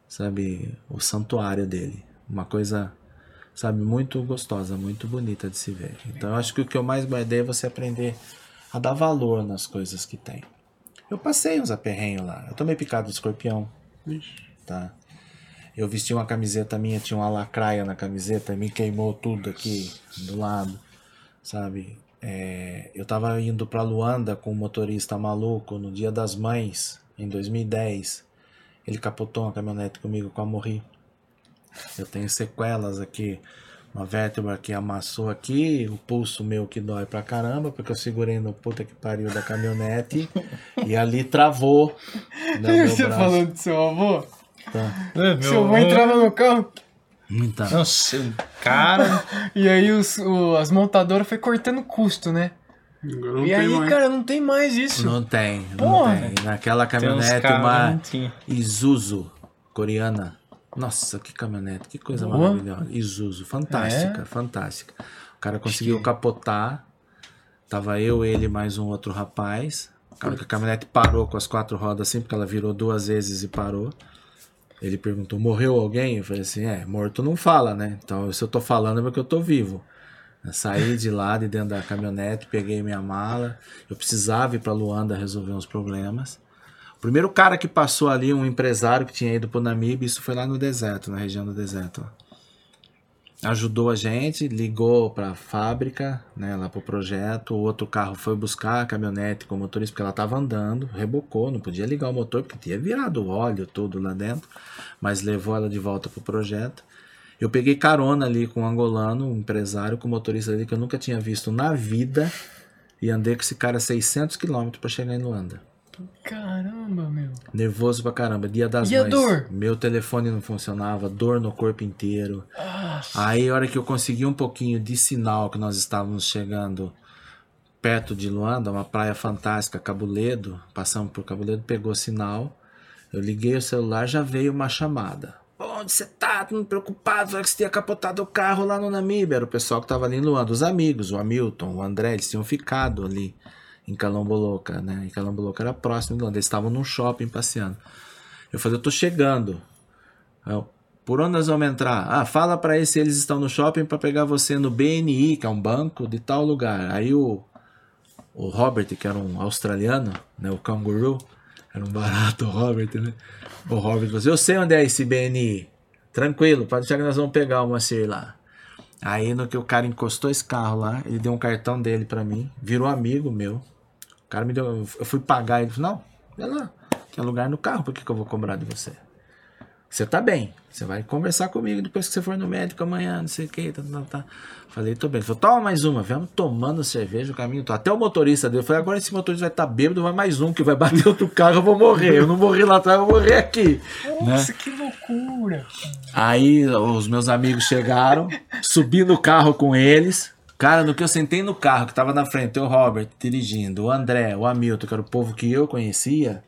sabe, o santuário dele. Uma coisa, sabe, muito gostosa, muito bonita de se ver. Então eu acho que o que eu mais guardei é você aprender a dar valor nas coisas que tem. Eu passei uns aperrenhos lá. Eu tomei picado de escorpião, tá? Eu vesti uma camiseta minha, tinha uma lacraia na camiseta, me queimou tudo aqui do lado, sabe? É, eu tava indo pra Luanda com um motorista maluco no Dia das Mães, em 2010. Ele capotou uma caminhonete comigo, quase morri. Eu tenho sequelas aqui, uma vértebra que amassou aqui, o pulso meu que dói pra caramba, porque eu segurei no puta que pariu da caminhonete e ali travou. né, o meu Você braço. falando do seu avô? Tá. Seu avô entrava no carro Então, Não sei, cara. e aí os, o- as montadoras foi cortando custo, né? Não e aí, mais. cara, não tem mais isso. não tem, não Porra. tem. Naquela Tem uns caminhonete, uma não. Isuzu coreana. Nossa, que caminhonete, que coisa Boa. maravilhosa. Isuzu, fantástica, É? fantástica. O cara conseguiu capotar. Tava eu, ele mais um outro rapaz. Cara, que a caminhonete parou com as quatro rodas assim, porque ela virou duas vezes e parou. Ele perguntou: morreu alguém? Eu falei assim: é, morto não fala, né? Então, se eu tô falando é porque eu tô vivo. Eu saí de lá, de dentro da caminhonete, peguei minha mala. Eu precisava ir pra Luanda resolver uns problemas. Primeiro cara que passou ali, um empresário que tinha ido pro Namibe, isso foi lá no deserto, na região do deserto. Ajudou a gente, ligou pra fábrica, né, lá pro projeto. O outro carro foi buscar a caminhonete com o motorista, porque ela tava andando, rebocou, não podia ligar o motor, porque tinha virado óleo tudo lá dentro, mas levou ela de volta pro projeto. Eu peguei carona ali com um angolano, um empresário, com o motorista ali que eu nunca tinha visto na vida, e andei com esse cara 600 quilômetros para chegar em Luanda. Caramba, meu. Nervoso pra caramba. Dia das E a mães. dor? Meu telefone não funcionava, dor no corpo inteiro. Nossa. Aí, a hora que eu consegui um pouquinho de sinal que nós estávamos chegando perto de Luanda, uma praia fantástica, Cabuledo, passamos por Cabuledo, pegou sinal. Eu liguei o celular, já veio uma chamada. Onde você tá? Tô preocupado, que você tinha capotado o carro lá no Namíbia. Era o pessoal que tava ali em Luanda, os amigos, o Hamilton, o André, eles tinham ficado ali em Calamboloca, né? Em Calamboloca era próximo de onde eles estavam num shopping passeando. Eu falei, eu tô chegando. Eu, por onde nós vamos entrar? Ah, fala para eles se eles estão no shopping para pegar você no BNI, que é um banco de tal lugar. Aí o, o Robert, que era um australiano, né, o canguru, era um barato o Robert, né? O Robert falou assim, eu sei onde é esse BNI. Tranquilo, pode deixar que nós vamos pegar o Moacir lá. Aí no que o cara encostou esse carro lá, ele deu um cartão dele para mim, virou amigo meu. O cara me deu, eu fui pagar, ele falou, não, olha lá, tem lugar no carro, por que, que eu vou cobrar de você? Você tá bem, você vai conversar comigo depois que você for no médico amanhã, não sei o que, tá, tá, tá. Falei, tô bem. Ele falou, toma mais uma, vamos tomando cerveja o caminho todo. Até o motorista dele, eu falei, agora esse motorista vai estar tá bêbado, vai mais um que vai bater outro carro, eu vou morrer. Eu não morri lá atrás, eu vou morrer aqui. Nossa, né? que loucura. Aí os meus amigos chegaram, subi no carro com eles. Cara, no que eu sentei no carro, que tava na frente, o Robert dirigindo, o André, o Hamilton, que era o povo que eu conhecia,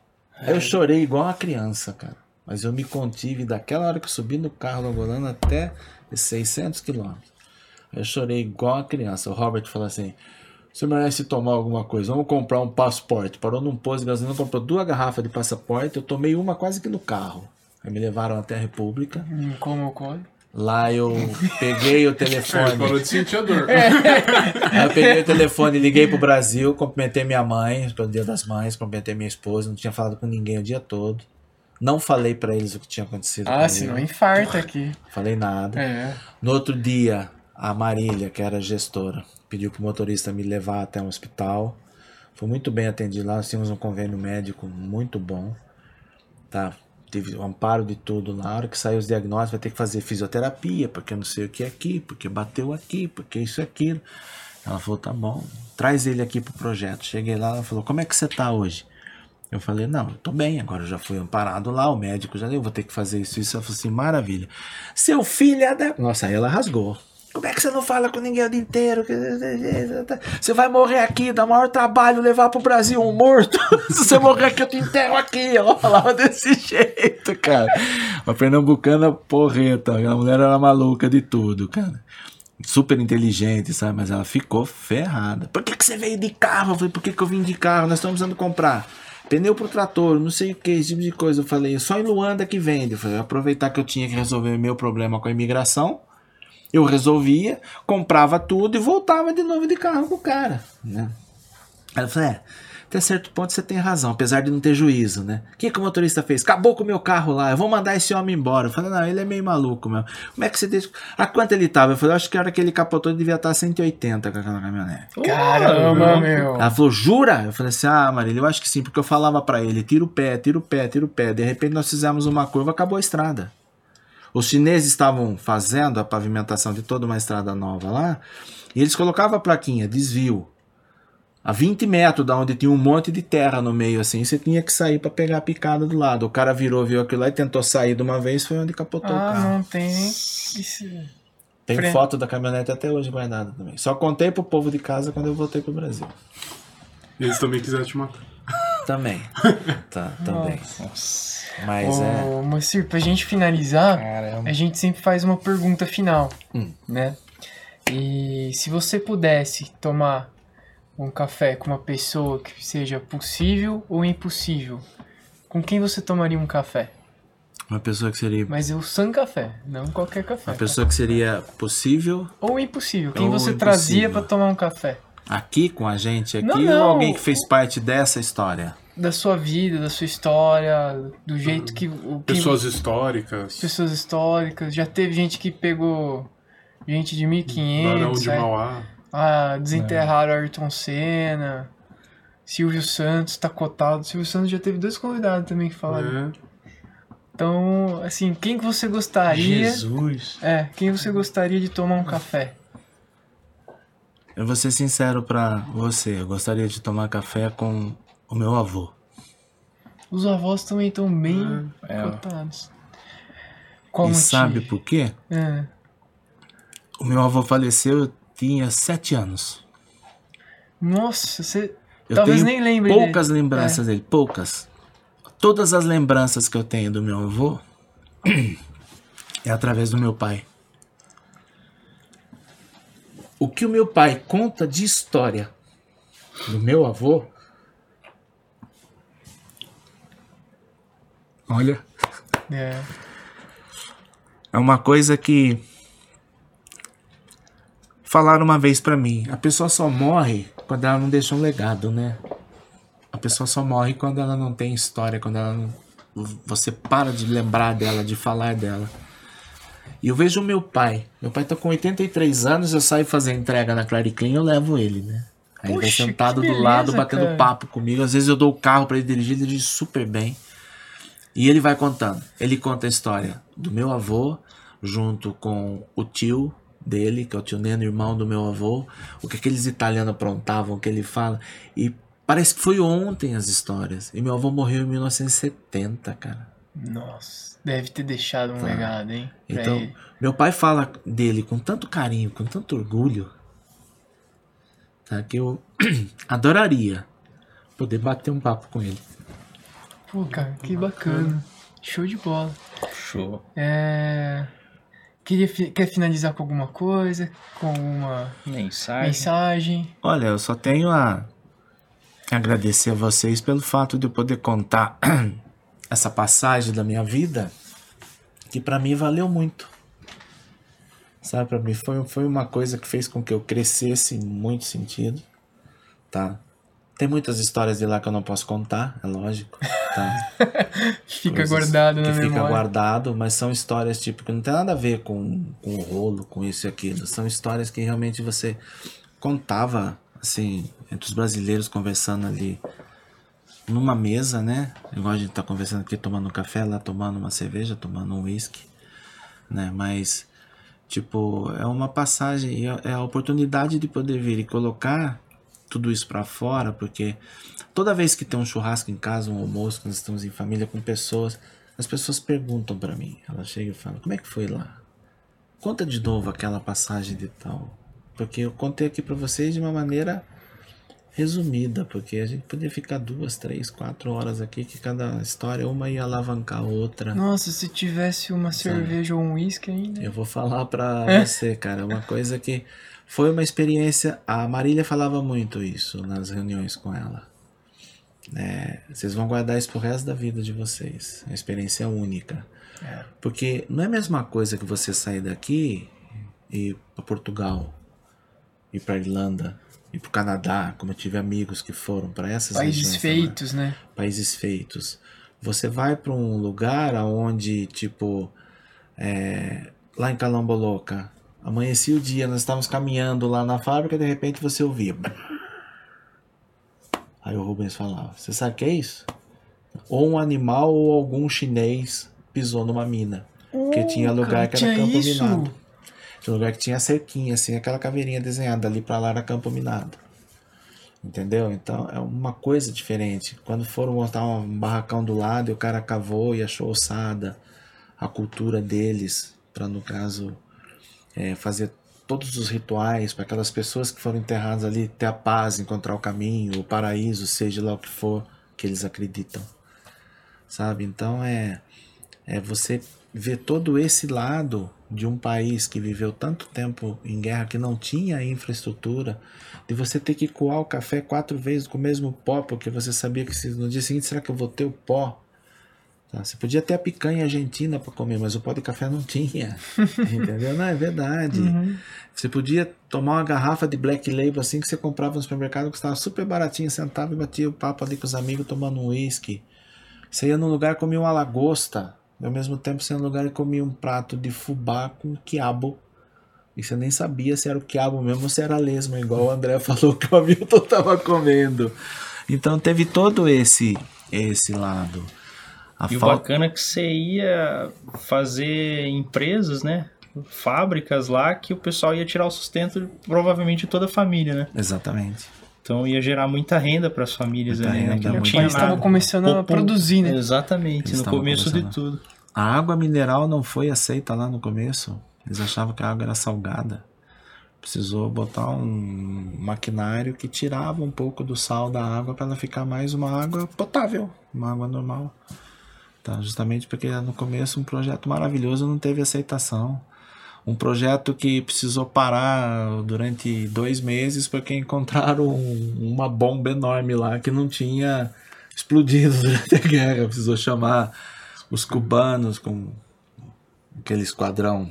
eu chorei igual uma criança, cara. Mas eu me contive daquela hora que eu subi no carro do Angolano até 600 quilômetros. Eu chorei igual uma criança. O Robert falou assim: você merece tomar alguma coisa, vamos comprar um passaporte. Parou num posto de gasolina, comprou duas garrafas de passaporte. Eu tomei uma quase que no carro. Aí me levaram até a República. Hum, Como ocorre? Lá eu peguei o É, telefone. parou de sentir a dor. Aí eu peguei o telefone, liguei pro Brasil, cumprimentei minha mãe pelo Dia das Mães, cumprimentei minha esposa, não tinha falado com ninguém o dia todo. Não falei pra eles o que tinha acontecido. Ah, comigo. senão infarta aqui. Falei nada. É. No outro dia, a Marília, que era gestora, pediu pro motorista me levar até um hospital. Fui muito bem atendido lá, nós tínhamos um convênio médico muito bom. Tá? Tive o amparo de tudo lá. Na hora que saiu os diagnósticos, vai ter que fazer fisioterapia, porque não sei o que é aqui, porque bateu aqui, porque isso e aquilo. Ela falou, tá bom, traz ele aqui pro projeto. Cheguei lá, ela falou, como é que você tá hoje? Eu falei, não, eu tô bem, agora eu já fui amparado lá, o médico já deu, vou ter que fazer isso, isso. Ela falou assim, maravilha. Seu filho é da... Nossa, aí ela rasgou. Como é que você não fala com ninguém o dia inteiro? Você vai morrer aqui, dá maior trabalho levar pro Brasil um morto. Se você morrer aqui, eu te enterro aqui. Ela falava desse jeito, cara. Uma pernambucana porreta. A mulher era maluca de tudo, cara. Super inteligente, sabe? Mas ela ficou ferrada. Por que, que você veio de carro? Eu falei, por que, que eu vim de carro? Nós estamos precisando comprar pneu pro trator, não sei o que, esse tipo de coisa. Eu falei, só em Luanda que vende. Eu falei, aproveitar que eu tinha que resolver meu problema com a imigração. Eu resolvia, comprava tudo e voltava de novo de carro com o cara, né? Ela falou, é, até certo ponto você tem razão, apesar de não ter juízo, né? O que, que o motorista fez? Acabou com o meu carro lá, eu vou mandar esse homem embora. Eu falei, não, ele é meio maluco, meu. Como é que você deixa... A quanto ele tava? Eu falei, eu acho que a hora que ele capotou ele devia estar 180 com aquela caminhonete. Caramba, meu. Ela falou, jura? Eu falei assim, ah, Marília, eu acho que sim, porque eu falava pra ele, tira o pé, tira o pé, tira o pé. De repente nós fizemos uma curva, acabou a estrada. Os chineses estavam fazendo a pavimentação de toda uma estrada nova lá, e eles colocavam a plaquinha, desvio. A 20 metros da onde tinha um monte de terra no meio, assim, você tinha que sair para pegar a picada do lado. O cara virou, viu aquilo lá e tentou sair de uma vez, foi onde capotou o Ah, carro. não tem nem. Isso. Tem foto da caminhonete até hoje guardada também. Só contei pro povo de casa quando eu voltei pro Brasil. Eles também quiseram te matar. Também. tá, também. Nossa. Mas é. Ô, Moacir, pra gente finalizar, Caramba. a gente sempre faz uma pergunta final, Hum. né? E se você pudesse tomar um café com uma pessoa que seja possível ou impossível, com quem você tomaria um café? Uma pessoa que seria. Mas o San Café, não qualquer café. Uma pessoa que seria possível Ou impossível, quem Ou você impossível. trazia pra tomar um café? aqui com a gente aqui Não, ou não. alguém que fez parte dessa história? Da sua vida, da sua história, do jeito que... O, que Pessoas históricas. pessoas históricas. Já teve gente que pegou gente de 1500, Barão de né? Mauá. Ah, desenterraram Ayrton Senna. Silvio Santos tá cotado. Silvio Santos já teve dois convidados também que falaram. É. Então, assim, quem que você gostaria? Jesus. É, quem você gostaria de tomar um café? Eu vou ser sincero pra você. Eu gostaria de tomar café com o meu avô. Os avós também estão bem É. cotados. Qual e motivo? sabe por quê? É. O meu avô faleceu, eu tinha sete anos. Nossa, você Eu talvez tenho nem lembre poucas dele. lembranças dele, poucas. Todas as lembranças que eu tenho do meu avô é através do meu pai. O que o meu pai conta de história Do meu avô? Olha, É. é uma coisa que falaram uma vez pra mim. A pessoa só morre quando ela não deixa um legado, né? A pessoa só morre quando ela não tem história, quando ela não... você para de lembrar dela, de falar dela. E eu vejo o meu pai. Meu pai tá com 83 anos, eu saio fazer entrega na Clariclean, eu levo ele, né? Aí ele vai Poxa, sentado que do lado, beleza, batendo cara. papo comigo. Às vezes eu dou o carro pra ele dirigir, ele dirige super bem. E ele vai contando. Ele conta a história do meu avô, junto com o tio dele, que é o tio Neno, irmão do meu avô, o que aqueles italianos aprontavam, o que ele fala. E parece que foi ontem as histórias. E meu avô morreu em 1970, cara. Nossa, deve ter deixado um legado, hein? pra Então, ele. meu pai fala dele com tanto carinho, com tanto orgulho, tá? Que eu adoraria poder bater um papo com ele. Pô, cara, que bacana. Show de bola. Show. É... Queria Quer finalizar com alguma coisa? Com alguma Mensagem. mensagem? Olha, eu só tenho a agradecer a vocês pelo fato de eu poder contar essa passagem da minha vida que pra mim valeu muito. Sabe, pra mim foi, foi uma coisa que fez com que eu crescesse em muito sentido, tá? Tem muitas histórias de lá que eu não posso contar, é lógico, tá? Fica Coisas guardado na que fica memória. guardado, mas são histórias tipo que não tem nada a ver com, com o rolo, com isso e aquilo. São histórias que realmente você contava assim entre os brasileiros conversando ali numa mesa, né? Igual a gente tá conversando aqui tomando um café, lá tomando uma cerveja, tomando um whisky, né? Mas tipo, é uma passagem, e é é a oportunidade de poder vir e colocar tudo isso pra fora, porque toda vez que tem um churrasco em casa, um almoço, que nós estamos em família com pessoas, as pessoas perguntam pra mim. Elas chegam e falam: "Como é que foi lá? Conta de novo aquela passagem de tal". Porque eu contei aqui pra vocês de uma maneira resumida, porque a gente podia ficar duas, três, quatro horas aqui, que cada história uma ia alavancar a outra. Nossa, se tivesse uma cerveja ou um uísque ainda. Eu vou falar pra É? você, cara, uma coisa que foi uma experiência. A Marília falava muito isso nas reuniões com ela. É, vocês vão guardar isso pro resto da vida de vocês. É uma experiência única. É. Porque não é a mesma coisa que você sair daqui e ir para Portugal, ir para Irlanda, ir para o Canadá, como eu tive amigos que foram para essas Países regiões feitos, né? países feitos. Você vai para um lugar aonde, tipo, é, lá em Calamboloca, amanhecia o dia, nós estávamos caminhando lá na fábrica, de repente você ouvia. Aí o Rubens falava: Você sabe o que é isso? Ou um animal ou algum chinês pisou numa mina. Porque tinha lugar cara, que era tinha campo isso? minado. Tinha lugar que tinha cerquinha, assim, aquela caveirinha desenhada ali pra lá era campo minado. Entendeu? Então é uma coisa diferente. Quando foram montar um barracão do lado e o cara cavou e achou ossada a cultura deles, para no caso é, fazer todos os rituais para aquelas pessoas que foram enterradas ali ter a paz, encontrar o caminho, o paraíso, seja lá o que for que eles acreditam. Sabe? Então é é você ver todo esse lado de um país que viveu tanto tempo em guerra que não tinha infraestrutura, de você ter que coar o café quatro vezes com o mesmo pó, porque você sabia que no dia seguinte será que eu vou ter o pó? Tá? Você podia ter a picanha argentina para comer, mas o pó de café não tinha. Entendeu? Não, é verdade. Você podia tomar uma garrafa de Black Label assim que você comprava no supermercado que estava super baratinho, sentava e batia o papo ali com os amigos tomando um uísque. Você ia num lugar e comia uma lagosta. E ao mesmo tempo você ia num lugar e comia um prato de fubá com quiabo. E você nem sabia se era o quiabo mesmo ou se era lesma, igual o André falou que o Hamilton tava comendo. Então teve todo esse esse lado. A E o bacana é que você ia fazer empresas, né? Fábricas lá que o pessoal ia tirar o sustento de, provavelmente de toda a família, né? Exatamente. Então ia gerar muita renda para as famílias Muita ali, né? renda, Que não estava começando a Pouco- produzir, né? Exatamente, Eles no começo de tudo. A água mineral não foi aceita lá no começo. Eles achavam que a água era salgada. Precisou botar um maquinário que tirava um pouco do sal da água para ela ficar mais uma água potável, uma água normal. Tá? Justamente porque no começo um projeto maravilhoso não teve aceitação. um projeto que precisou parar durante dois meses porque encontraram um- uma bomba enorme lá que não tinha explodido durante a guerra. Precisou chamar os cubanos com aquele esquadrão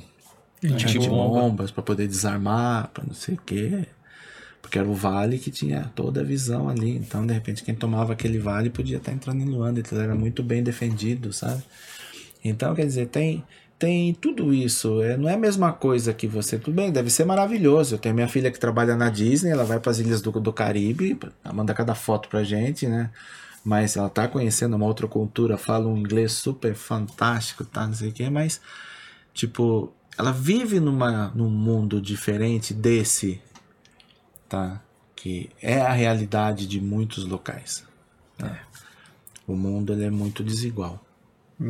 de bombas para poder desarmar, para não sei o quê. Porque era o vale que tinha toda a visão ali. Então, de repente, quem tomava aquele vale podia estar entrando em Luanda. Então, era muito bem defendido, sabe? Então, quer dizer, tem, tem tudo isso. É, não é a mesma coisa que você. Tudo bem, deve ser maravilhoso. Eu tenho minha filha que trabalha na Disney, ela vai para as ilhas do, do Caribe, manda cada foto pra gente, né? Mas ela tá conhecendo uma outra cultura, fala um inglês super fantástico, tá? Não sei o quê, mas, tipo, ela vive numa, num mundo diferente desse, tá? Que é a realidade de muitos locais. né? O mundo ele é muito desigual.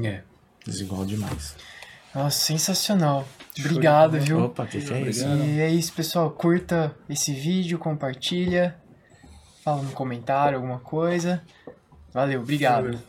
É. Desigual demais. Nossa, sensacional. Obrigado, viu? Opa, que, que é isso? E é isso, pessoal. Curta esse vídeo, compartilha. Fala no comentário alguma coisa. Valeu, obrigado. Valeu.